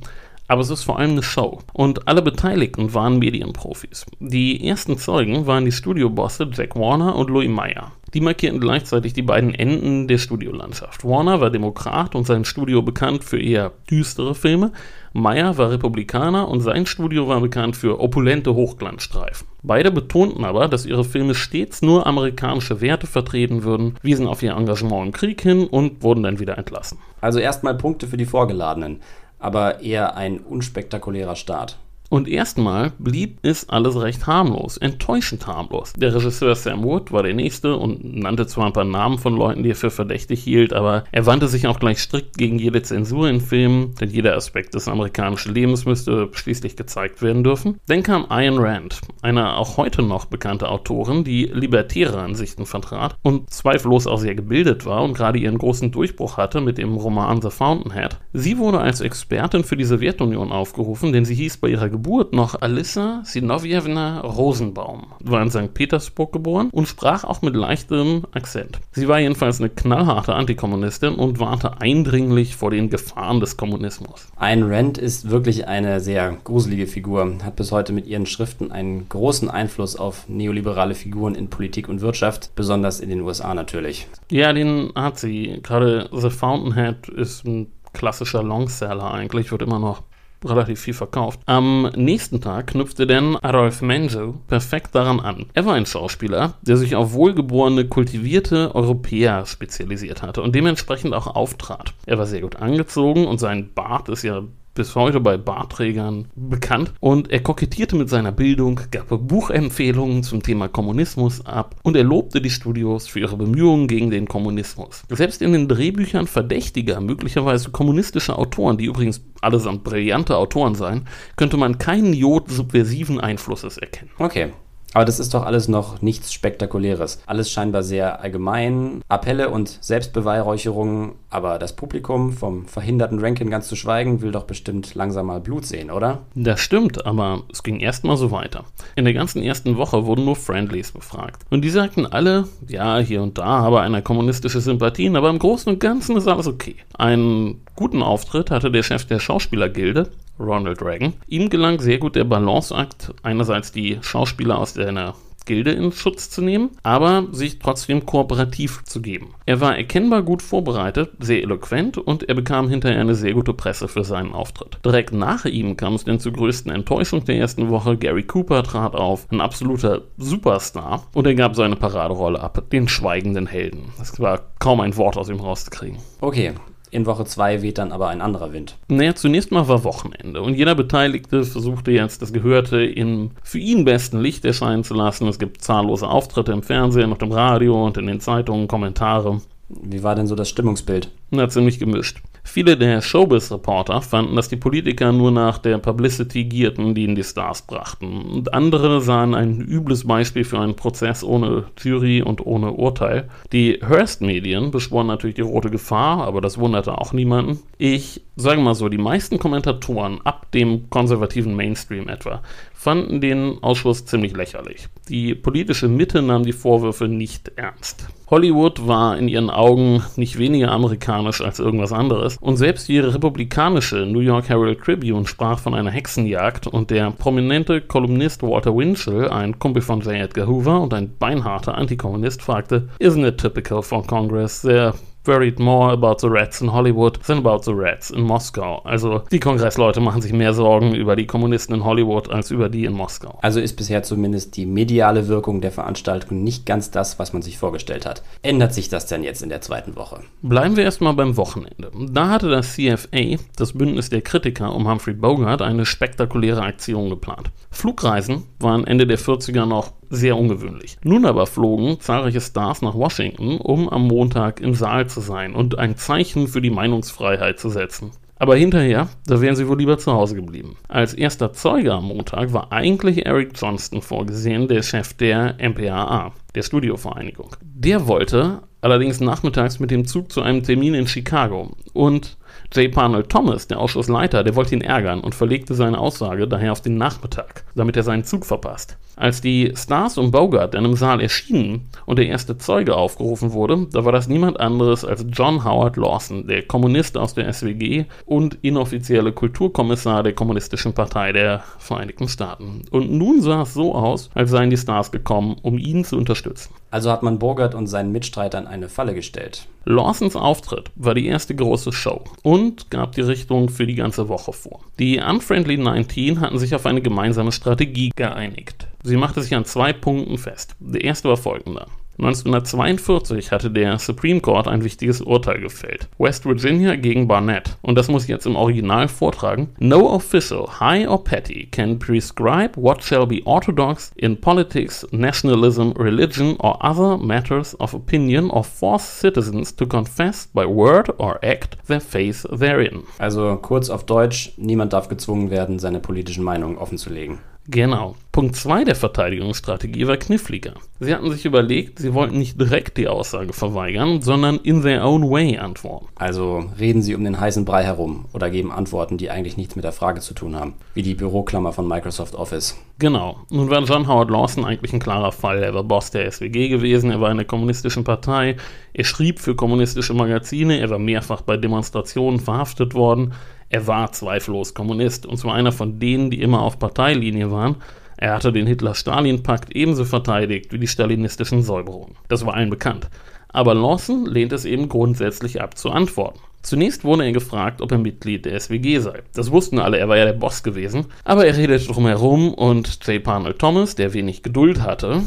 Aber es ist vor allem eine Show. Und alle Beteiligten waren Medienprofis. Die ersten Zeugen waren die Studiobosse Jack Warner und Louis Meyer. Die markierten gleichzeitig die beiden Enden der Studiolandschaft. Warner war Demokrat und sein Studio bekannt für eher düstere Filme. Meyer war Republikaner und sein Studio war bekannt für opulente Hochglanzstreifen. Beide betonten aber, dass ihre Filme stets nur amerikanische Werte vertreten würden, wiesen auf ihr Engagement im Krieg hin und wurden dann wieder entlassen. Also erstmal Punkte für die Vorgeladenen, aber eher ein unspektakulärer Start. Und erstmal blieb es alles recht harmlos, enttäuschend harmlos. Der Regisseur Sam Wood war der nächste und nannte zwar ein paar Namen von Leuten, die er für verdächtig hielt, aber er wandte sich auch gleich strikt gegen jede Zensur in Filmen, denn jeder Aspekt des amerikanischen Lebens müsste schließlich gezeigt werden dürfen. Dann kam Ayn Rand, eine auch heute noch bekannte Autorin, die libertäre Ansichten vertrat und zweifellos auch sehr gebildet war und gerade ihren großen Durchbruch hatte mit dem Roman The Fountainhead. Sie wurde als Expertin für die Sowjetunion aufgerufen, denn sie hieß bei ihrer Geburt noch Alissa Sinowjewna Rosenbaum, war in St. Petersburg geboren und sprach auch mit leichtem Akzent. Sie war jedenfalls eine knallharte Antikommunistin und warnte eindringlich vor den Gefahren des Kommunismus. Ayn Rand ist wirklich eine sehr gruselige Figur, hat bis heute mit ihren Schriften einen großen Einfluss auf neoliberale Figuren in Politik und Wirtschaft, besonders in den USA natürlich. Ja, den hat sie. Gerade The Fountainhead ist ein klassischer Longseller eigentlich, wird immer noch relativ viel verkauft. Am nächsten Tag knüpfte dann Adolf Menzel perfekt daran an. Er war ein Schauspieler, der sich auf wohlgeborene, kultivierte Europäer spezialisiert hatte und dementsprechend auch auftrat. Er war sehr gut angezogen und sein Bart ist ja bis heute bei Barträgern bekannt und er kokettierte mit seiner Bildung, gab Buchempfehlungen zum Thema Kommunismus ab und er lobte die Studios für ihre Bemühungen gegen den Kommunismus. Selbst in den Drehbüchern verdächtiger, möglicherweise kommunistischer Autoren, die übrigens allesamt brillante Autoren seien, könnte man keinen Jod subversiven Einflusses erkennen. Okay, aber das ist doch alles noch nichts Spektakuläres. Alles scheinbar sehr allgemein. Appelle und Selbstbeweihräucherungen. Aber das Publikum, vom verhinderten Rankin ganz zu schweigen, will doch bestimmt langsam mal Blut sehen, oder? Das stimmt, aber es ging erstmal so weiter. In der ganzen ersten Woche wurden nur Friendlies befragt. Und die sagten alle, ja, hier und da habe einer kommunistische Sympathien, aber im Großen und Ganzen ist alles okay. Einen guten Auftritt hatte der Chef der Schauspielergilde, Ronald Reagan. Ihm gelang sehr gut der Balanceakt, einerseits die Schauspieler aus seiner Gilde in Schutz zu nehmen, aber sich trotzdem kooperativ zu geben. Er war erkennbar gut vorbereitet, sehr eloquent und er bekam hinterher eine sehr gute Presse für seinen Auftritt. Direkt nach ihm kam es denn zur größten Enttäuschung der ersten Woche. Gary Cooper trat auf, ein absoluter Superstar, und er gab seine Paraderolle ab, den schweigenden Helden. Es war kaum ein Wort aus ihm rauszukriegen. Okay, in Woche 2 weht dann aber ein anderer Wind. Naja, zunächst mal war Wochenende und jeder Beteiligte versuchte jetzt das Gehörte im für ihn besten Licht erscheinen zu lassen. Es gibt zahllose Auftritte im Fernsehen und im Radio und in den Zeitungen, Kommentare. Wie war denn so das Stimmungsbild? Na, ziemlich gemischt. Viele der Showbiz-Reporter fanden, dass die Politiker nur nach der Publicity gierten, die ihnen die Stars brachten. Und andere sahen ein übles Beispiel für einen Prozess ohne Jury und ohne Urteil. Die Hearst-Medien beschworen natürlich die rote Gefahr, aber das wunderte auch niemanden. Ich sage mal so, die meisten Kommentatoren ab dem konservativen Mainstream etwa fanden den Ausschuss ziemlich lächerlich. Die politische Mitte nahm die Vorwürfe nicht ernst. Hollywood war in ihren Augen nicht weniger amerikanisch als irgendwas anderes und selbst die republikanische New York Herald Tribune sprach von einer Hexenjagd und der prominente Kolumnist Walter Winchell, ein Kumpel von J. Edgar Hoover und ein beinharter Antikommunist, fragte, Isn't it typical for Congress? There worried more about the rats in Hollywood than about the rats in Moskau. Also die Kongressleute machen sich mehr Sorgen über die Kommunisten in Hollywood als über die in Moskau. Also ist bisher zumindest die mediale Wirkung der Veranstaltung nicht ganz das, was man sich vorgestellt hat. Ändert sich das denn jetzt in der zweiten Woche? Bleiben wir erstmal beim Wochenende. Da hatte das CFA, das Bündnis der Kritiker um Humphrey Bogart, eine spektakuläre Aktion geplant. Flugreisen waren Ende der 40er noch sehr ungewöhnlich. Nun aber flogen zahlreiche Stars nach Washington, um am Montag im Saal zu sein und ein Zeichen für die Meinungsfreiheit zu setzen. Aber hinterher, da wären sie wohl lieber zu Hause geblieben. Als erster Zeuge am Montag war eigentlich Eric Johnston vorgesehen, der Chef der MPAA, der Studiovereinigung. Der wollte allerdings nachmittags mit dem Zug zu einem Termin in Chicago und J. Parnell Thomas, der Ausschussleiter, der wollte ihn ärgern und verlegte seine Aussage daher auf den Nachmittag, damit er seinen Zug verpasst. Als die Stars und Bogart dann im Saal erschienen und der erste Zeuge aufgerufen wurde, da war das niemand anderes als John Howard Lawson, der Kommunist aus der SWG und inoffizielle Kulturkommissar der Kommunistischen Partei der Vereinigten Staaten. Und nun sah es so aus, als seien die Stars gekommen, um ihn zu unterstützen. Also hat man Bogart und seinen Mitstreitern eine Falle gestellt. Lawsons Auftritt war die erste große Show und gab die Richtung für die ganze Woche vor. Die Unfriendly 19 hatten sich auf eine gemeinsame Strategie geeinigt. Sie machte sich an zwei Punkten fest. Der erste war folgender. 1942 hatte der Supreme Court ein wichtiges Urteil gefällt. West Virginia gegen Barnett. Und das muss ich jetzt im Original vortragen. No official, high or petty, can prescribe what shall be orthodox in politics, nationalism, religion or other matters of opinion or force citizens to confess by word or act their faith therein. Also kurz auf Deutsch, niemand darf gezwungen werden, seine politischen Meinungen offenzulegen. Genau. Punkt 2 der Verteidigungsstrategie war kniffliger. Sie hatten sich überlegt, sie wollten nicht direkt die Aussage verweigern, sondern in their own way antworten. Also reden sie um den heißen Brei herum oder geben Antworten, die eigentlich nichts mit der Frage zu tun haben, wie die Büroklammer von Microsoft Office. Genau. Nun war John Howard Lawson eigentlich ein klarer Fall. Er war Boss der SWG gewesen, er war in der kommunistischen Partei, er schrieb für kommunistische Magazine, er war mehrfach bei Demonstrationen verhaftet worden. Er war zweifellos Kommunist, und zwar einer von denen, die immer auf Parteilinie waren. Er hatte den Hitler-Stalin-Pakt ebenso verteidigt wie die stalinistischen Säuberungen. Das war allen bekannt. Aber Lawson lehnt es eben grundsätzlich ab zu antworten. Zunächst wurde er gefragt, ob er Mitglied der SWG sei. Das wussten alle, er war ja der Boss gewesen. Aber er redete drumherum und J. Parnell Thomas, der wenig Geduld hatte,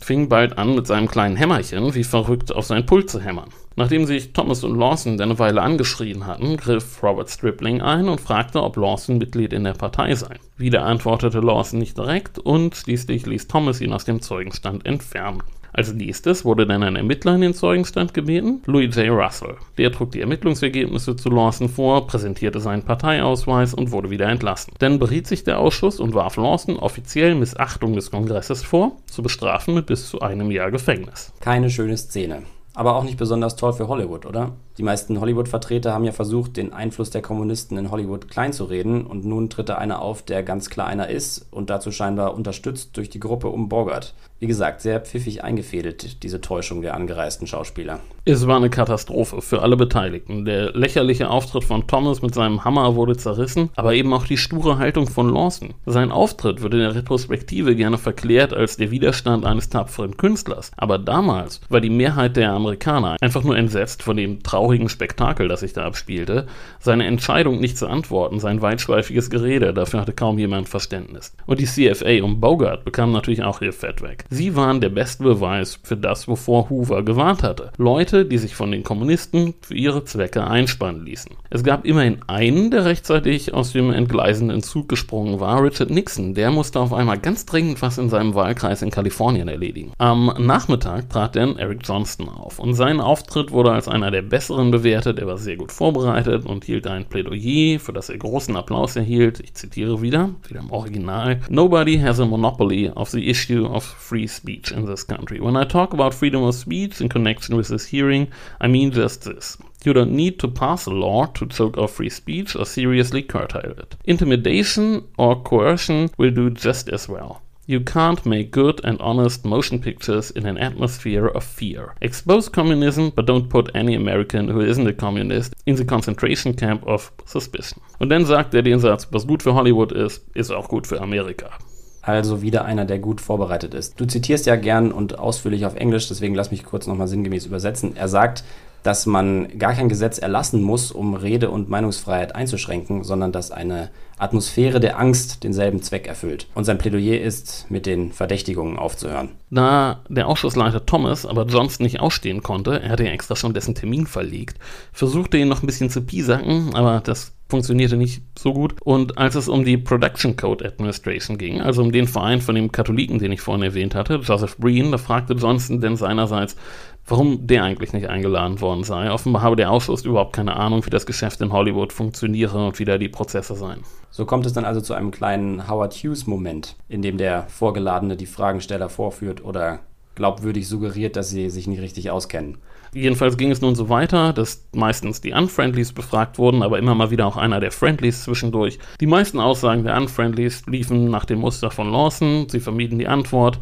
fing bald an, mit seinem kleinen Hämmerchen wie verrückt auf sein Pult zu hämmern. Nachdem sich Thomas und Lawson eine Weile angeschrien hatten, griff Robert Stripling ein und fragte, ob Lawson Mitglied in der Partei sei. Wieder antwortete Lawson nicht direkt und schließlich ließ Thomas ihn aus dem Zeugenstand entfernen. Als nächstes wurde dann ein Ermittler in den Zeugenstand gebeten, Louis J. Russell. Der trug die Ermittlungsergebnisse zu Lawson vor, präsentierte seinen Parteiausweis und wurde wieder entlassen. Dann beriet sich der Ausschuss und warf Lawson offiziell Missachtung des Kongresses vor, zu bestrafen mit bis zu einem Jahr Gefängnis. Keine schöne Szene. Aber auch nicht besonders toll für Hollywood, oder? Die meisten Hollywood-Vertreter haben ja versucht, den Einfluss der Kommunisten in Hollywood kleinzureden und nun tritt da einer auf, der ganz klar einer ist und dazu scheinbar unterstützt durch die Gruppe um Bogart. Wie gesagt, sehr pfiffig eingefädelt, diese Täuschung der angereisten Schauspieler. Es war eine Katastrophe für alle Beteiligten. Der lächerliche Auftritt von Thomas mit seinem Hammer wurde zerrissen, aber eben auch die sture Haltung von Lawson. Sein Auftritt wird in der Retrospektive gerne verklärt als der Widerstand eines tapferen Künstlers. Aber damals war die Mehrheit der Amerikaner einfach nur entsetzt von dem traurigen Spektakel, das sich da abspielte. Seine Entscheidung, nicht zu antworten, sein weitschweifiges Gerede, dafür hatte kaum jemand Verständnis. Und die CFA um Bogart bekamen natürlich auch ihr Fett weg. Sie waren der beste Beweis für das, wovor Hoover gewarnt hatte. Leute, die sich von den Kommunisten für ihre Zwecke einspannen ließen. Es gab immerhin einen, der rechtzeitig aus dem entgleisenden Zug gesprungen war, Richard Nixon. Der musste auf einmal ganz dringend was in seinem Wahlkreis in Kalifornien erledigen. Am Nachmittag trat dann Eric Johnston auf und sein Auftritt wurde als einer der besseren bewertet. Er war sehr gut vorbereitet und hielt ein Plädoyer, für das er großen Applaus erhielt. Ich zitiere wieder, wieder im Original. Nobody has a monopoly of the issue of free speech in this country. When I talk about freedom of speech in connection with this hearing, I mean just this. You don't need to pass a law to choke off free speech or seriously curtail it. Intimidation or coercion will do just as well. You can't make good and honest motion pictures in an atmosphere of fear. Expose communism, but don't put any American who isn't a communist in the concentration camp of suspicion. Und dann sagt er den Satz, was gut für Hollywood ist, ist auch gut für Amerika. Also wieder einer, der gut vorbereitet ist. Du zitierst ja gern und ausführlich auf Englisch, deswegen lass mich kurz nochmal sinngemäß übersetzen. Er sagt, dass man gar kein Gesetz erlassen muss, um Rede- und Meinungsfreiheit einzuschränken, sondern dass eine Atmosphäre der Angst denselben Zweck erfüllt. Und sein Plädoyer ist, mit den Verdächtigungen aufzuhören. Da der Ausschussleiter Thomas aber Johnson nicht ausstehen konnte, er hatte ja extra schon dessen Termin verlegt, versuchte ihn noch ein bisschen zu piesacken, aber das funktionierte nicht so gut. Und als es um die Production Code Administration ging, also um den Verein von dem Katholiken, den ich vorhin erwähnt hatte, Joseph Breen, da fragte Johnson denn seinerseits, warum der eigentlich nicht eingeladen worden sei. Offenbar habe der Ausschuss überhaupt keine Ahnung, wie das Geschäft in Hollywood funktioniere und wie da die Prozesse seien. So kommt es dann also zu einem kleinen Howard Hughes-Moment, in dem der Vorgeladene die Fragensteller vorführt oder glaubwürdig suggeriert, dass sie sich nicht richtig auskennen. Jedenfalls ging es nun so weiter, dass meistens die Unfriendlies befragt wurden, aber immer mal wieder auch einer der Friendlies zwischendurch. Die meisten Aussagen der Unfriendlies liefen nach dem Muster von Lawson, sie vermieden die Antwort.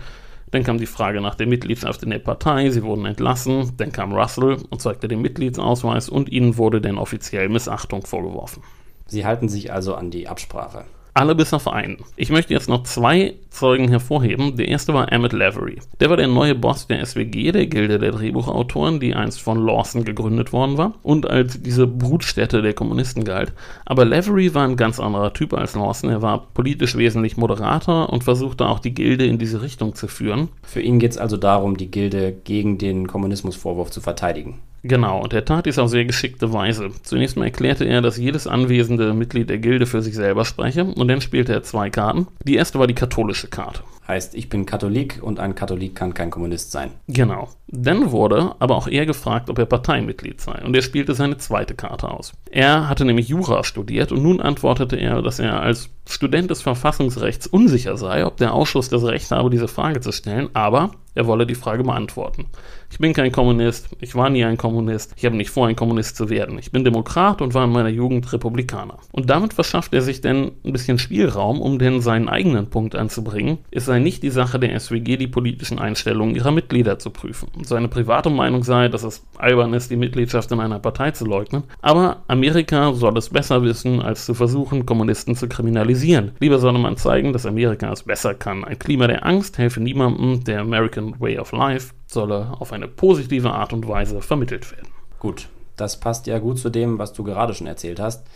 Dann kam die Frage nach der Mitgliedschaft in der Partei, sie wurden entlassen. Dann kam Russell und zeigte den Mitgliedsausweis und ihnen wurde dann offiziell Missachtung vorgeworfen. Sie halten sich also an die Absprache. Alle bis auf einen. Ich möchte jetzt noch zwei Zeugen hervorheben. Der erste war Emmett Lavery. Der war der neue Boss der SWG, der Gilde der Drehbuchautoren, die einst von Lawson gegründet worden war und als diese Brutstätte der Kommunisten galt. Aber Lavery war ein ganz anderer Typ als Lawson. Er war politisch wesentlich moderater und versuchte auch die Gilde in diese Richtung zu führen. Für ihn geht es also darum, die Gilde gegen den Kommunismusvorwurf zu verteidigen. Genau, und er tat dies auf sehr geschickte Weise. Zunächst mal erklärte er, dass jedes anwesende Mitglied der Gilde für sich selber spreche, und dann spielte er zwei Karten. Die erste war die katholische Karte. Heißt, ich bin Katholik und ein Katholik kann kein Kommunist sein. Genau. Dann wurde aber auch er gefragt, ob er Parteimitglied sei, und er spielte seine zweite Karte aus. Er hatte nämlich Jura studiert, und nun antwortete er, dass er als Student des Verfassungsrechts unsicher sei, ob der Ausschuss das Recht habe, diese Frage zu stellen, aber er wolle die Frage beantworten. Ich bin kein Kommunist, ich war nie ein Kommunist, ich habe nicht vor, ein Kommunist zu werden. Ich bin Demokrat und war in meiner Jugend Republikaner. Und damit verschafft er sich denn ein bisschen Spielraum, um denn seinen eigenen Punkt anzubringen. Es sei nicht die Sache der SWG, die politischen Einstellungen ihrer Mitglieder zu prüfen. Seine private Meinung sei, dass es albern ist, die Mitgliedschaft in einer Partei zu leugnen. Aber Amerika soll es besser wissen, als zu versuchen, Kommunisten zu kriminalisieren. Lieber solle man zeigen, dass Amerika es besser kann. Ein Klima der Angst helfe niemandem, der American Way of Life solle auf eine positive Art und Weise vermittelt werden. Gut, das passt ja gut zu dem, was du gerade schon erzählt hast.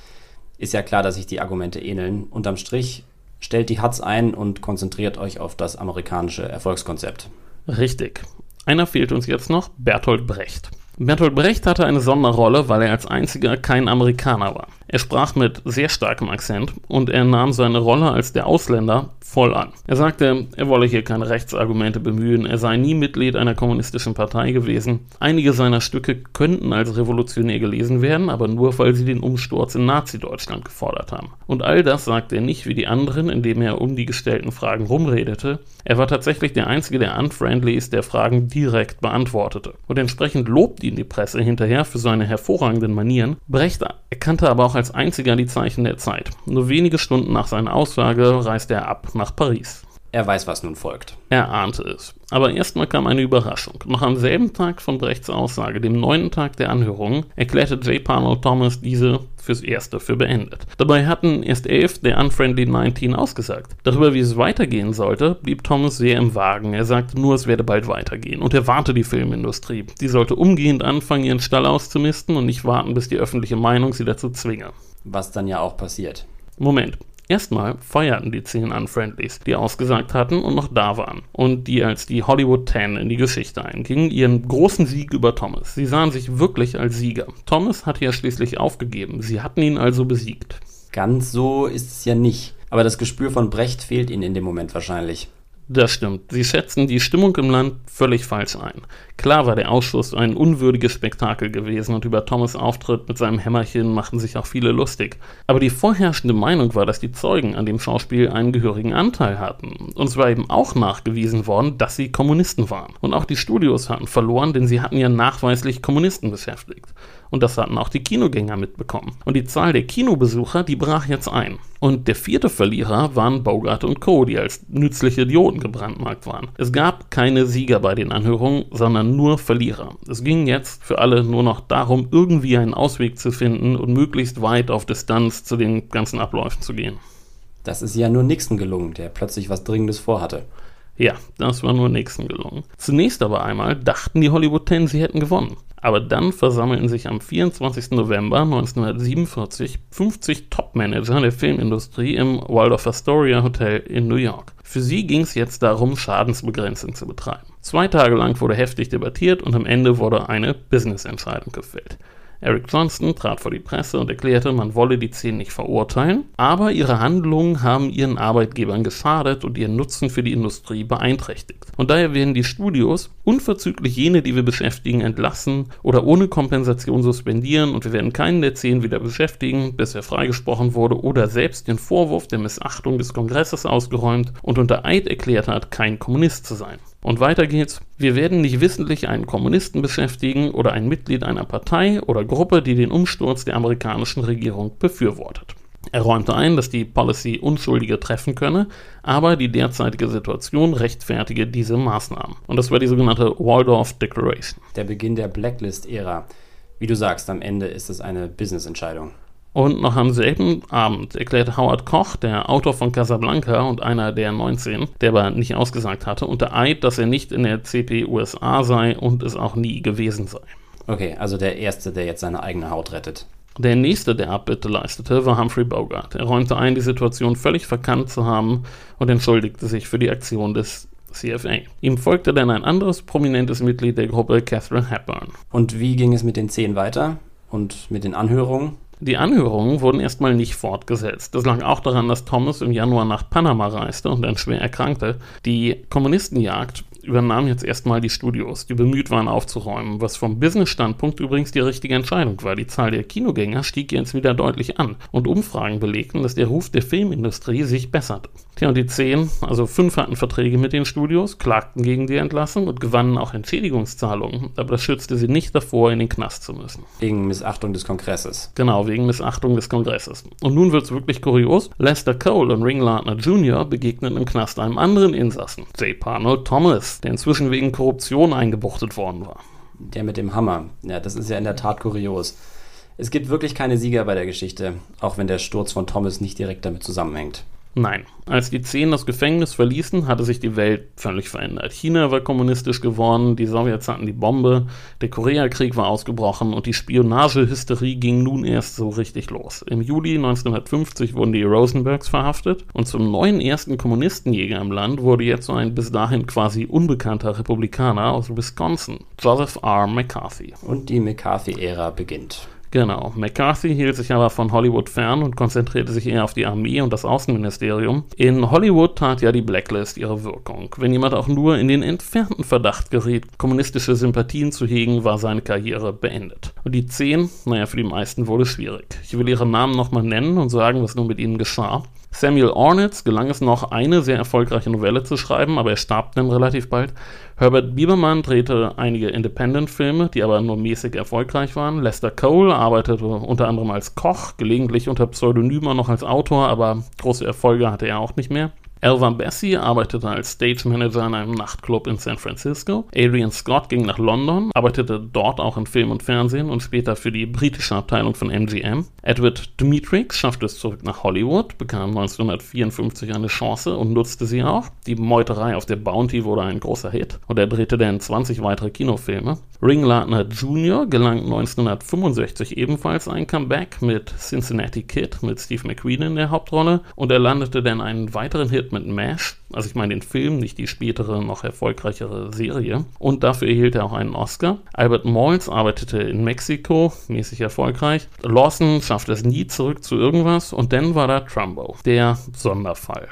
Ist ja klar, dass sich die Argumente ähneln. Unterm Strich stellt die Hatz ein und konzentriert euch auf das amerikanische Erfolgskonzept. Richtig. Einer fehlt uns jetzt noch, Bertolt Brecht. Bertolt Brecht hatte eine Sonderrolle, weil er als einziger kein Amerikaner war. Er sprach mit sehr starkem Akzent und er nahm seine Rolle als der Ausländer voll an. Er sagte, er wolle hier keine Rechtsargumente bemühen, er sei nie Mitglied einer kommunistischen Partei gewesen. Einige seiner Stücke könnten als revolutionär gelesen werden, aber nur, weil sie den Umsturz in Nazi-Deutschland gefordert haben. Und all das sagte er nicht wie die anderen, indem er um die gestellten Fragen rumredete. Er war tatsächlich der Einzige, der unfriendly ist, der Fragen direkt beantwortete. Und entsprechend lobte ihn die Presse hinterher für seine hervorragenden Manieren. Brecht erkannte aber auch als einziger die Zeichen der Zeit. Nur wenige Stunden nach seiner Aussage reiste er ab nach Paris. Er weiß, was nun folgt. Er ahnte es. Aber erstmal kam eine Überraschung. Noch am selben Tag von Brechts Aussage, dem neunten Tag der Anhörung, erklärte J. Parnell Thomas diese fürs Erste für beendet. Dabei hatten erst elf der Unfriendly 19 ausgesagt. Darüber, wie es weitergehen sollte, blieb Thomas sehr im Wagen. Er sagte nur, es werde bald weitergehen und er warte die Filmindustrie. Die sollte umgehend anfangen, ihren Stall auszumisten und nicht warten, bis die öffentliche Meinung sie dazu zwinge. Was dann ja auch passiert. Moment. Erstmal feierten die zehn Unfriendlies, die ausgesagt hatten und noch da waren und die als die Hollywood Ten in die Geschichte eingingen, ihren großen Sieg über Thomas. Sie sahen sich wirklich als Sieger. Thomas hatte ja schließlich aufgegeben, sie hatten ihn also besiegt. Ganz so ist es ja nicht. Aber das Gespür von Brecht fehlt ihnen in dem Moment wahrscheinlich. Das stimmt. Sie schätzen die Stimmung im Land völlig falsch ein. Klar war der Ausschuss ein unwürdiges Spektakel gewesen und über Thomas Auftritt mit seinem Hämmerchen machten sich auch viele lustig. Aber die vorherrschende Meinung war, dass die Zeugen an dem Schauspiel einen gehörigen Anteil hatten. Und es war eben auch nachgewiesen worden, dass sie Kommunisten waren. Und auch die Studios hatten verloren, denn sie hatten ja nachweislich Kommunisten beschäftigt. Und das hatten auch die Kinogänger mitbekommen. Und die Zahl der Kinobesucher, die brach jetzt ein. Und der vierte Verlierer waren Bogart und Co., die als nützliche Idioten gebrandmarkt waren. Es gab keine Sieger bei den Anhörungen, sondern nur Verlierer. Es ging jetzt für alle nur noch darum, irgendwie einen Ausweg zu finden und möglichst weit auf Distanz zu den ganzen Abläufen zu gehen. Das ist ja nur Nixon gelungen, der plötzlich was Dringendes vorhatte. Ja, das war nur Nixon gelungen. Zunächst aber einmal dachten die Hollywood Ten, sie hätten gewonnen. Aber dann versammelten sich am 24. November 1947 50 Top-Manager der Filmindustrie im Waldorf Astoria Hotel in New York. Für sie ging es jetzt darum, Schadensbegrenzung zu betreiben. Zwei Tage lang wurde heftig debattiert und am Ende wurde eine Business-Entscheidung gefällt. Eric Johnston trat vor die Presse und erklärte, man wolle die zehn nicht verurteilen, aber ihre Handlungen haben ihren Arbeitgebern geschadet und ihren Nutzen für die Industrie beeinträchtigt. Und daher werden die Studios unverzüglich jene, die wir beschäftigen, entlassen oder ohne Kompensation suspendieren und wir werden keinen der zehn wieder beschäftigen, bis er freigesprochen wurde oder selbst den Vorwurf der Missachtung des Kongresses ausgeräumt und unter Eid erklärt hat, kein Kommunist zu sein. Und weiter geht's. Wir werden nicht wissentlich einen Kommunisten beschäftigen oder ein Mitglied einer Partei oder Gruppe, die den Umsturz der amerikanischen Regierung befürwortet. Er räumte ein, dass die Policy Unschuldige treffen könne, aber die derzeitige Situation rechtfertige diese Maßnahmen. Und das war die sogenannte Waldorf Declaration. Der Beginn der Blacklist-Ära. Wie du sagst, am Ende ist es eine Business-Entscheidung. Und noch am selben Abend erklärte Howard Koch, der Autor von Casablanca und einer der 19, der aber nicht ausgesagt hatte, unter Eid, dass er nicht in der CP USA sei und es auch nie gewesen sei. Okay, also der Erste, der jetzt seine eigene Haut rettet. Der nächste, der Abbitte leistete, war Humphrey Bogart. Er räumte ein, die Situation völlig verkannt zu haben und entschuldigte sich für die Aktion des CFA. Ihm folgte dann ein anderes prominentes Mitglied der Gruppe, Catherine Hepburn. Und wie ging es mit den zehn weiter? Und mit den Anhörungen? Die Anhörungen wurden erstmal nicht fortgesetzt. Das lag auch daran, dass Thomas im Januar nach Panama reiste und dann schwer erkrankte. Die Kommunistenjagd übernahm jetzt erstmal die Studios, die bemüht waren aufzuräumen, was vom Business-Standpunkt übrigens die richtige Entscheidung war. Die Zahl der Kinogänger stieg jetzt wieder deutlich an und Umfragen belegten, dass der Ruf der Filmindustrie sich besserte. Tja, und die zehn, also fünf hatten Verträge mit den Studios, klagten gegen die Entlassung und gewannen auch Entschädigungszahlungen, aber das schützte sie nicht davor, in den Knast zu müssen. Wegen Missachtung des Kongresses. Genau, wegen Missachtung des Kongresses. Und nun wird es wirklich kurios. Lester Cole und Ring Lardner Jr. begegnen im Knast einem anderen Insassen, J. Parnell Thomas, der inzwischen wegen Korruption eingebuchtet worden war. Der mit dem Hammer. Ja, das ist ja in der Tat kurios. Es gibt wirklich keine Sieger bei der Geschichte, auch wenn der Sturz von Thomas nicht direkt damit zusammenhängt. Nein. Als die Zehn das Gefängnis verließen, hatte sich die Welt völlig verändert. China war kommunistisch geworden, die Sowjets hatten die Bombe, der Koreakrieg war ausgebrochen und die Spionagehysterie ging nun erst so richtig los. Im Juli 1950 wurden die Rosenbergs verhaftet und zum neuen ersten Kommunistenjäger im Land wurde jetzt so ein bis dahin quasi unbekannter Republikaner aus Wisconsin, Joseph R. McCarthy. Und die McCarthy-Ära beginnt. Genau. McCarthy hielt sich aber von Hollywood fern und konzentrierte sich eher auf die Armee und das Außenministerium. In Hollywood tat ja die Blacklist ihre Wirkung. Wenn jemand auch nur in den entfernten Verdacht geriet, kommunistische Sympathien zu hegen, war seine Karriere beendet. Und die zehn, naja, für die meisten wurde schwierig. Ich will ihre Namen nochmal nennen und sagen, was nun mit ihnen geschah. Samuel Ornitz gelang es noch, eine sehr erfolgreiche Novelle zu schreiben, aber er starb dann relativ bald. Herbert Biebermann drehte einige Independent-Filme, die aber nur mäßig erfolgreich waren. Lester Cole arbeitete unter anderem als Koch, gelegentlich unter Pseudonym noch als Autor, aber große Erfolge hatte er auch nicht mehr. Elva Bessie arbeitete als Stage Manager in einem Nachtclub in San Francisco. Adrian Scott ging nach London, arbeitete dort auch in Film und Fernsehen und später für die britische Abteilung von MGM. Edward Dmytrix schaffte es zurück nach Hollywood, bekam 1954 eine Chance und nutzte sie auch. Die Meuterei auf der Bounty wurde ein großer Hit und er drehte dann 20 weitere Kinofilme. Ringladner Jr. gelang 1965 ebenfalls ein Comeback mit Cincinnati Kid mit Steve McQueen in der Hauptrolle und er landete dann einen weiteren Hit mit MASH, also ich meine den Film, nicht die spätere, noch erfolgreichere Serie. Und dafür erhielt er auch einen Oscar. Albert Malls arbeitete in Mexiko, mäßig erfolgreich. Lawson schaffte es nie zurück zu irgendwas und dann war da Trumbo, der Sonderfall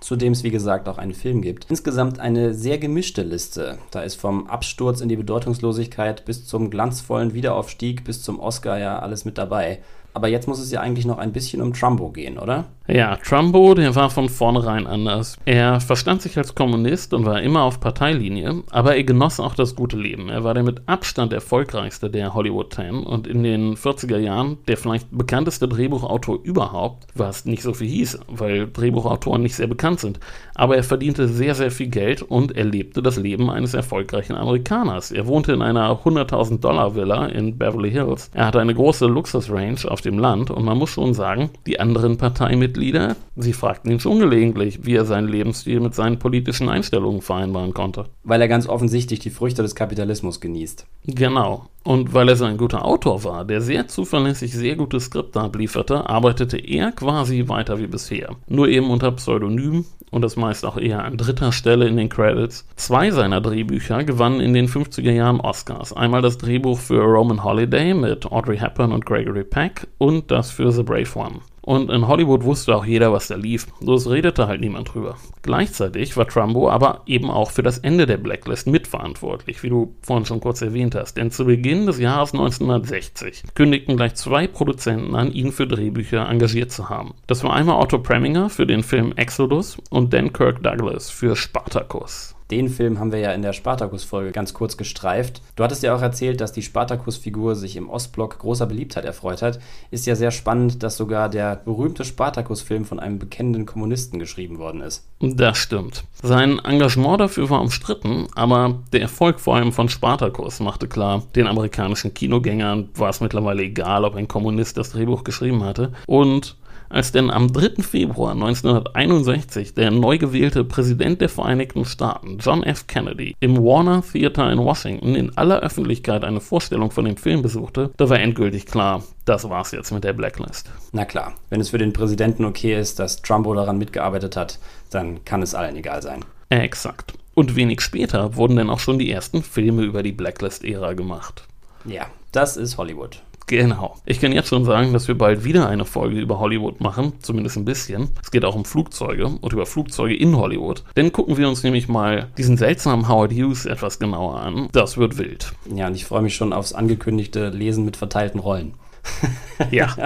zu dem es wie gesagt auch einen Film gibt. Insgesamt eine sehr gemischte Liste. Da ist vom Absturz in die Bedeutungslosigkeit bis zum glanzvollen Wiederaufstieg bis zum Oscar ja alles mit dabei. Aber jetzt muss es ja eigentlich noch ein bisschen um Trumbo gehen, oder? Ja, Trumbo, der war von vornherein anders. Er verstand sich als Kommunist und war immer auf Parteilinie, aber er genoss auch das gute Leben. Er war der mit Abstand erfolgreichste der Hollywood Ten und in den 40er Jahren der vielleicht bekannteste Drehbuchautor überhaupt, was nicht so viel hieß, weil Drehbuchautoren nicht sehr bekannt sind. Aber er verdiente sehr, sehr viel Geld und er lebte das Leben eines erfolgreichen Amerikaners. Er wohnte in einer 100.000 Dollar Villa in Beverly Hills. Er hatte eine große Luxusrange auf dem Land und man muss schon sagen, die anderen Parteimitglieder Mitglieder, sie fragten ihn schon gelegentlich, wie er seinen Lebensstil mit seinen politischen Einstellungen vereinbaren konnte. Weil er ganz offensichtlich die Früchte des Kapitalismus genießt. Genau. Und weil er so ein guter Autor war, der sehr zuverlässig sehr gute Skripte ablieferte, arbeitete er quasi weiter wie bisher. Nur eben unter Pseudonym und das meist auch eher an dritter Stelle in den Credits. Zwei seiner Drehbücher gewannen in den 50er Jahren Oscars. Einmal das Drehbuch für Roman Holiday mit Audrey Hepburn und Gregory Peck und das für The Brave One. Und in Hollywood wusste auch jeder, was da lief. Bloß redete halt niemand drüber. Gleichzeitig war Trumbo aber eben auch für das Ende der Blacklist mitverantwortlich, wie du vorhin schon kurz erwähnt hast. Denn zu Beginn des Jahres 1960 kündigten gleich zwei Produzenten an, ihn für Drehbücher engagiert zu haben. Das war einmal Otto Preminger für den Film Exodus und Dan Kirk Douglas für Spartacus. Den Film haben wir ja in der Spartacus-Folge ganz kurz gestreift. Du hattest ja auch erzählt, dass die Spartacus-Figur sich im Ostblock großer Beliebtheit erfreut hat. Ist ja sehr spannend, dass sogar der berühmte Spartacus-Film von einem bekennenden Kommunisten geschrieben worden ist. Das stimmt. Sein Engagement dafür war umstritten, aber der Erfolg vor allem von Spartacus machte klar, den amerikanischen Kinogängern war es mittlerweile egal, ob ein Kommunist das Drehbuch geschrieben hatte. Und als denn am 3. Februar 1961 der neu gewählte Präsident der Vereinigten Staaten, John F. Kennedy, im Warner Theater in Washington in aller Öffentlichkeit eine Vorstellung von dem Film besuchte, da war endgültig klar, das war's jetzt mit der Blacklist. Na klar, wenn es für den Präsidenten okay ist, dass Trumbo daran mitgearbeitet hat, dann kann es allen egal sein. Exakt. Und wenig später wurden dann auch schon die ersten Filme über die Blacklist-Ära gemacht. Ja, das ist Hollywood. Genau. Ich kann jetzt schon sagen, dass wir bald wieder eine Folge über Hollywood machen, zumindest ein bisschen. Es geht auch um Flugzeuge und über Flugzeuge in Hollywood. Dann gucken wir uns nämlich mal diesen seltsamen Howard Hughes etwas genauer an. Das wird wild. Ja, und ich freue mich schon aufs angekündigte Lesen mit verteilten Rollen. ja,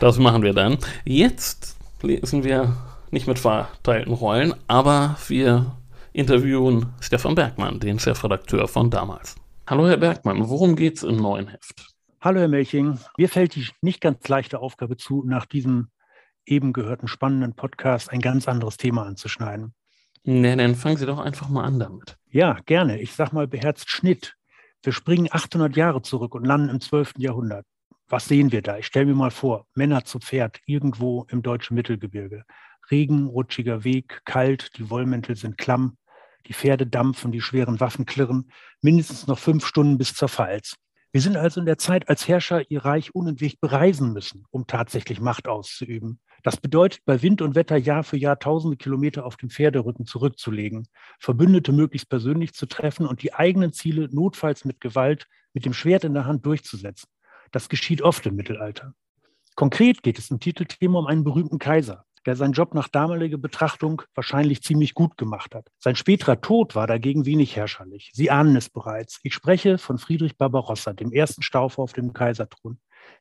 das machen wir dann. Jetzt lesen wir nicht mit verteilten Rollen, aber wir interviewen Stefan Bergmann, den Chefredakteur von damals. Hallo Herr Bergmann, worum geht's im neuen Heft? Hallo Herr Melching, mir fällt die nicht ganz leichte Aufgabe zu, nach diesem eben gehörten spannenden Podcast ein ganz anderes Thema anzuschneiden. Ne, dann fangen Sie doch einfach mal an damit. Ja, gerne. Ich sag mal beherzt Schnitt. Wir springen 800 Jahre zurück und landen im 12. Jahrhundert. Was sehen wir da? Ich stelle mir mal vor, Männer zu Pferd irgendwo im deutschen Mittelgebirge. Regen, rutschiger Weg, kalt, die Wollmäntel sind klamm, die Pferde dampfen, die schweren Waffen klirren, mindestens noch fünf Stunden bis zur Pfalz. Wir sind also in der Zeit, als Herrscher ihr Reich unentwegt bereisen müssen, um tatsächlich Macht auszuüben. Das bedeutet, bei Wind und Wetter Jahr für Jahr tausende Kilometer auf dem Pferderücken zurückzulegen, Verbündete möglichst persönlich zu treffen und die eigenen Ziele notfalls mit Gewalt, mit dem Schwert in der Hand durchzusetzen. Das geschieht oft im Mittelalter. Konkret geht es im Titelthema um einen berühmten Kaiser, der seinen Job nach damaliger Betrachtung wahrscheinlich ziemlich gut gemacht hat. Sein späterer Tod war dagegen wenig herrscherlich. Sie ahnen es bereits. Ich spreche von Friedrich Barbarossa, dem ersten Staufer auf dem Kaiserthron.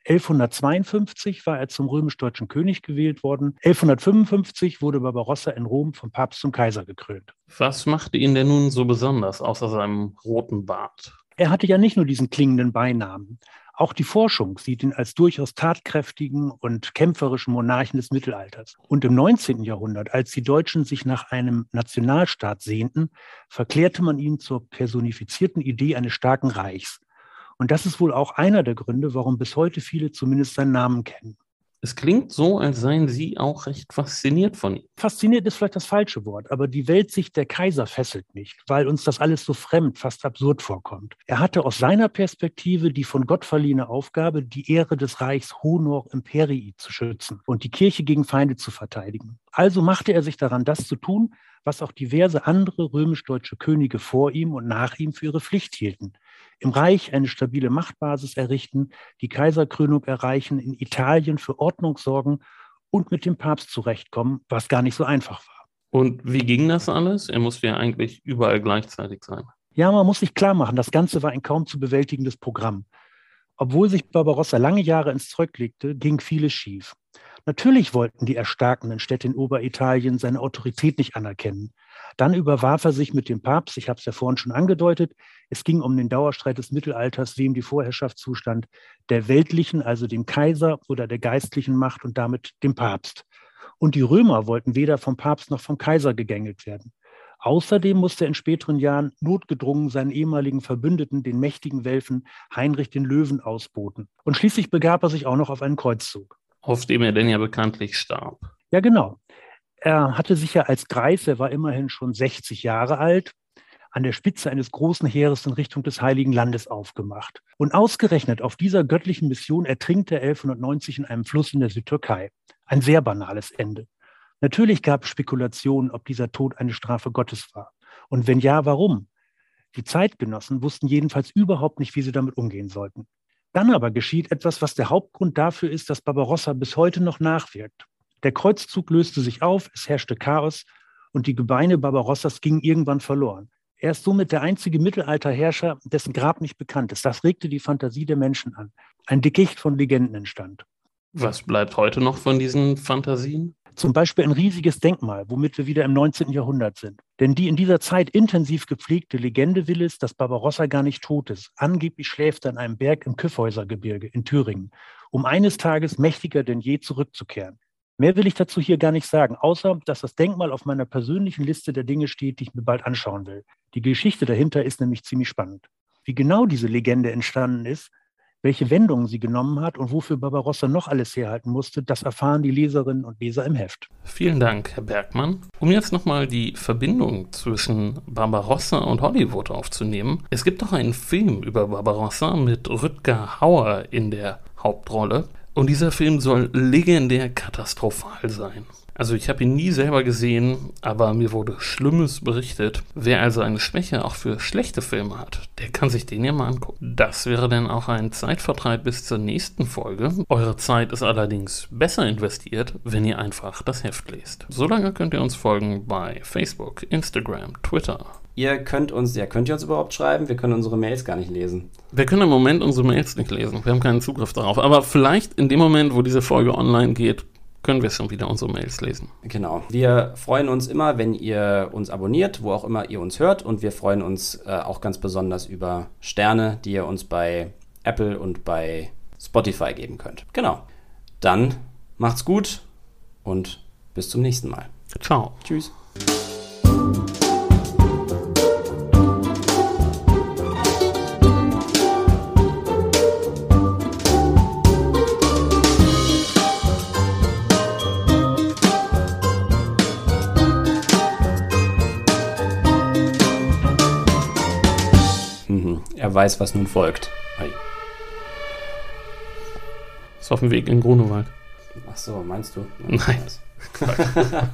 1152 war er zum römisch-deutschen König gewählt worden. 1155 wurde Barbarossa in Rom vom Papst zum Kaiser gekrönt. Was machte ihn denn nun so besonders, außer seinem roten Bart? Er hatte ja nicht nur diesen klingenden Beinamen. Auch die Forschung sieht ihn als durchaus tatkräftigen und kämpferischen Monarchen des Mittelalters. Und im 19. Jahrhundert, als die Deutschen sich nach einem Nationalstaat sehnten, verklärte man ihn zur personifizierten Idee eines starken Reichs. Und das ist wohl auch einer der Gründe, warum bis heute viele zumindest seinen Namen kennen. Es klingt so, als seien Sie auch recht fasziniert von ihm. Fasziniert ist vielleicht das falsche Wort, aber die Weltsicht der Kaiser fesselt nicht, weil uns das alles so fremd, fast absurd vorkommt. Er hatte aus seiner Perspektive die von Gott verliehene Aufgabe, die Ehre des Reichs Honor Imperii zu schützen und die Kirche gegen Feinde zu verteidigen. Also machte er sich daran, das zu tun, was auch diverse andere römisch-deutsche Könige vor ihm und nach ihm für ihre Pflicht hielten. Im Reich eine stabile Machtbasis errichten, die Kaiserkrönung erreichen, in Italien für Ordnung sorgen und mit dem Papst zurechtkommen, was gar nicht so einfach war. Und wie ging das alles? Er musste ja eigentlich überall gleichzeitig sein. Ja, man muss sich klar machen, das Ganze war ein kaum zu bewältigendes Programm. Obwohl sich Barbarossa lange Jahre ins Zeug legte, ging vieles schief. Natürlich wollten die erstarkenden Städte in Oberitalien seine Autorität nicht anerkennen. Dann überwarf er sich mit dem Papst, ich habe es ja vorhin schon angedeutet, es ging um den Dauerstreit des Mittelalters, wem die Vorherrschaft zustand, der weltlichen, also dem Kaiser oder der geistlichen Macht und damit dem Papst. Und die Römer wollten weder vom Papst noch vom Kaiser gegängelt werden. Außerdem musste er in späteren Jahren notgedrungen seinen ehemaligen Verbündeten, den mächtigen Welfen Heinrich den Löwen, ausboten. Und schließlich begab er sich auch noch auf einen Kreuzzug auf dem er denn ja bekanntlich starb. Ja, genau. Er hatte sich ja als Greis, er war immerhin schon 60 Jahre alt, an der Spitze eines großen Heeres in Richtung des Heiligen Landes aufgemacht. Und ausgerechnet auf dieser göttlichen Mission ertrinkt er 1190 in einem Fluss in der Südtürkei. Ein sehr banales Ende. Natürlich gab es Spekulationen, ob dieser Tod eine Strafe Gottes war. Und wenn ja, warum? Die Zeitgenossen wussten jedenfalls überhaupt nicht, wie sie damit umgehen sollten. Dann aber geschieht etwas, was der Hauptgrund dafür ist, dass Barbarossa bis heute noch nachwirkt. Der Kreuzzug löste sich auf, es herrschte Chaos und die Gebeine Barbarossas gingen irgendwann verloren. Er ist somit der einzige Mittelalterherrscher, dessen Grab nicht bekannt ist. Das regte die Fantasie der Menschen an. Ein Dickicht von Legenden entstand. Was bleibt heute noch von diesen Fantasien? Zum Beispiel ein riesiges Denkmal, womit wir wieder im 19. Jahrhundert sind. Denn die in dieser Zeit intensiv gepflegte Legende will es, dass Barbarossa gar nicht tot ist. Angeblich schläft er an einem Berg im Kyffhäusergebirge in Thüringen, um eines Tages mächtiger denn je zurückzukehren. Mehr will ich dazu hier gar nicht sagen, außer dass das Denkmal auf meiner persönlichen Liste der Dinge steht, die ich mir bald anschauen will. Die Geschichte dahinter ist nämlich ziemlich spannend. Wie genau diese Legende entstanden ist, welche Wendungen sie genommen hat und wofür Barbarossa noch alles herhalten musste, das erfahren die Leserinnen und Leser im Heft. Vielen Dank, Herr Bergmann. Um jetzt nochmal die Verbindung zwischen Barbarossa und Hollywood aufzunehmen. Es gibt doch einen Film über Barbarossa mit Rüdger Hauer in der Hauptrolle. Und dieser Film soll legendär katastrophal sein. Also ich habe ihn nie selber gesehen, aber mir wurde Schlimmes berichtet. Wer also eine Schwäche auch für schlechte Filme hat, der kann sich den ja mal angucken. Das wäre dann auch ein Zeitvertreib bis zur nächsten Folge. Eure Zeit ist allerdings besser investiert, wenn ihr einfach das Heft lest. Solange könnt ihr uns folgen bei Facebook, Instagram, Twitter. Ihr könnt uns, ja, könnt ihr uns überhaupt schreiben? Wir können unsere Mails gar nicht lesen. Wir können im Moment unsere Mails nicht lesen. Wir haben keinen Zugriff darauf. Aber vielleicht in dem Moment, wo diese Folge online geht, können wir schon wieder unsere Mails lesen. Genau. Wir freuen uns immer, wenn ihr uns abonniert, wo auch immer ihr uns hört. Und wir freuen uns äh, auch ganz besonders über Sterne, die ihr uns bei Apple und bei Spotify geben könnt. Genau. Dann macht's gut und bis zum nächsten Mal. Ciao. Tschüss. Er weiß, was nun folgt. Ist auf dem Weg in Grunewald. Ach so, meinst du? Nein.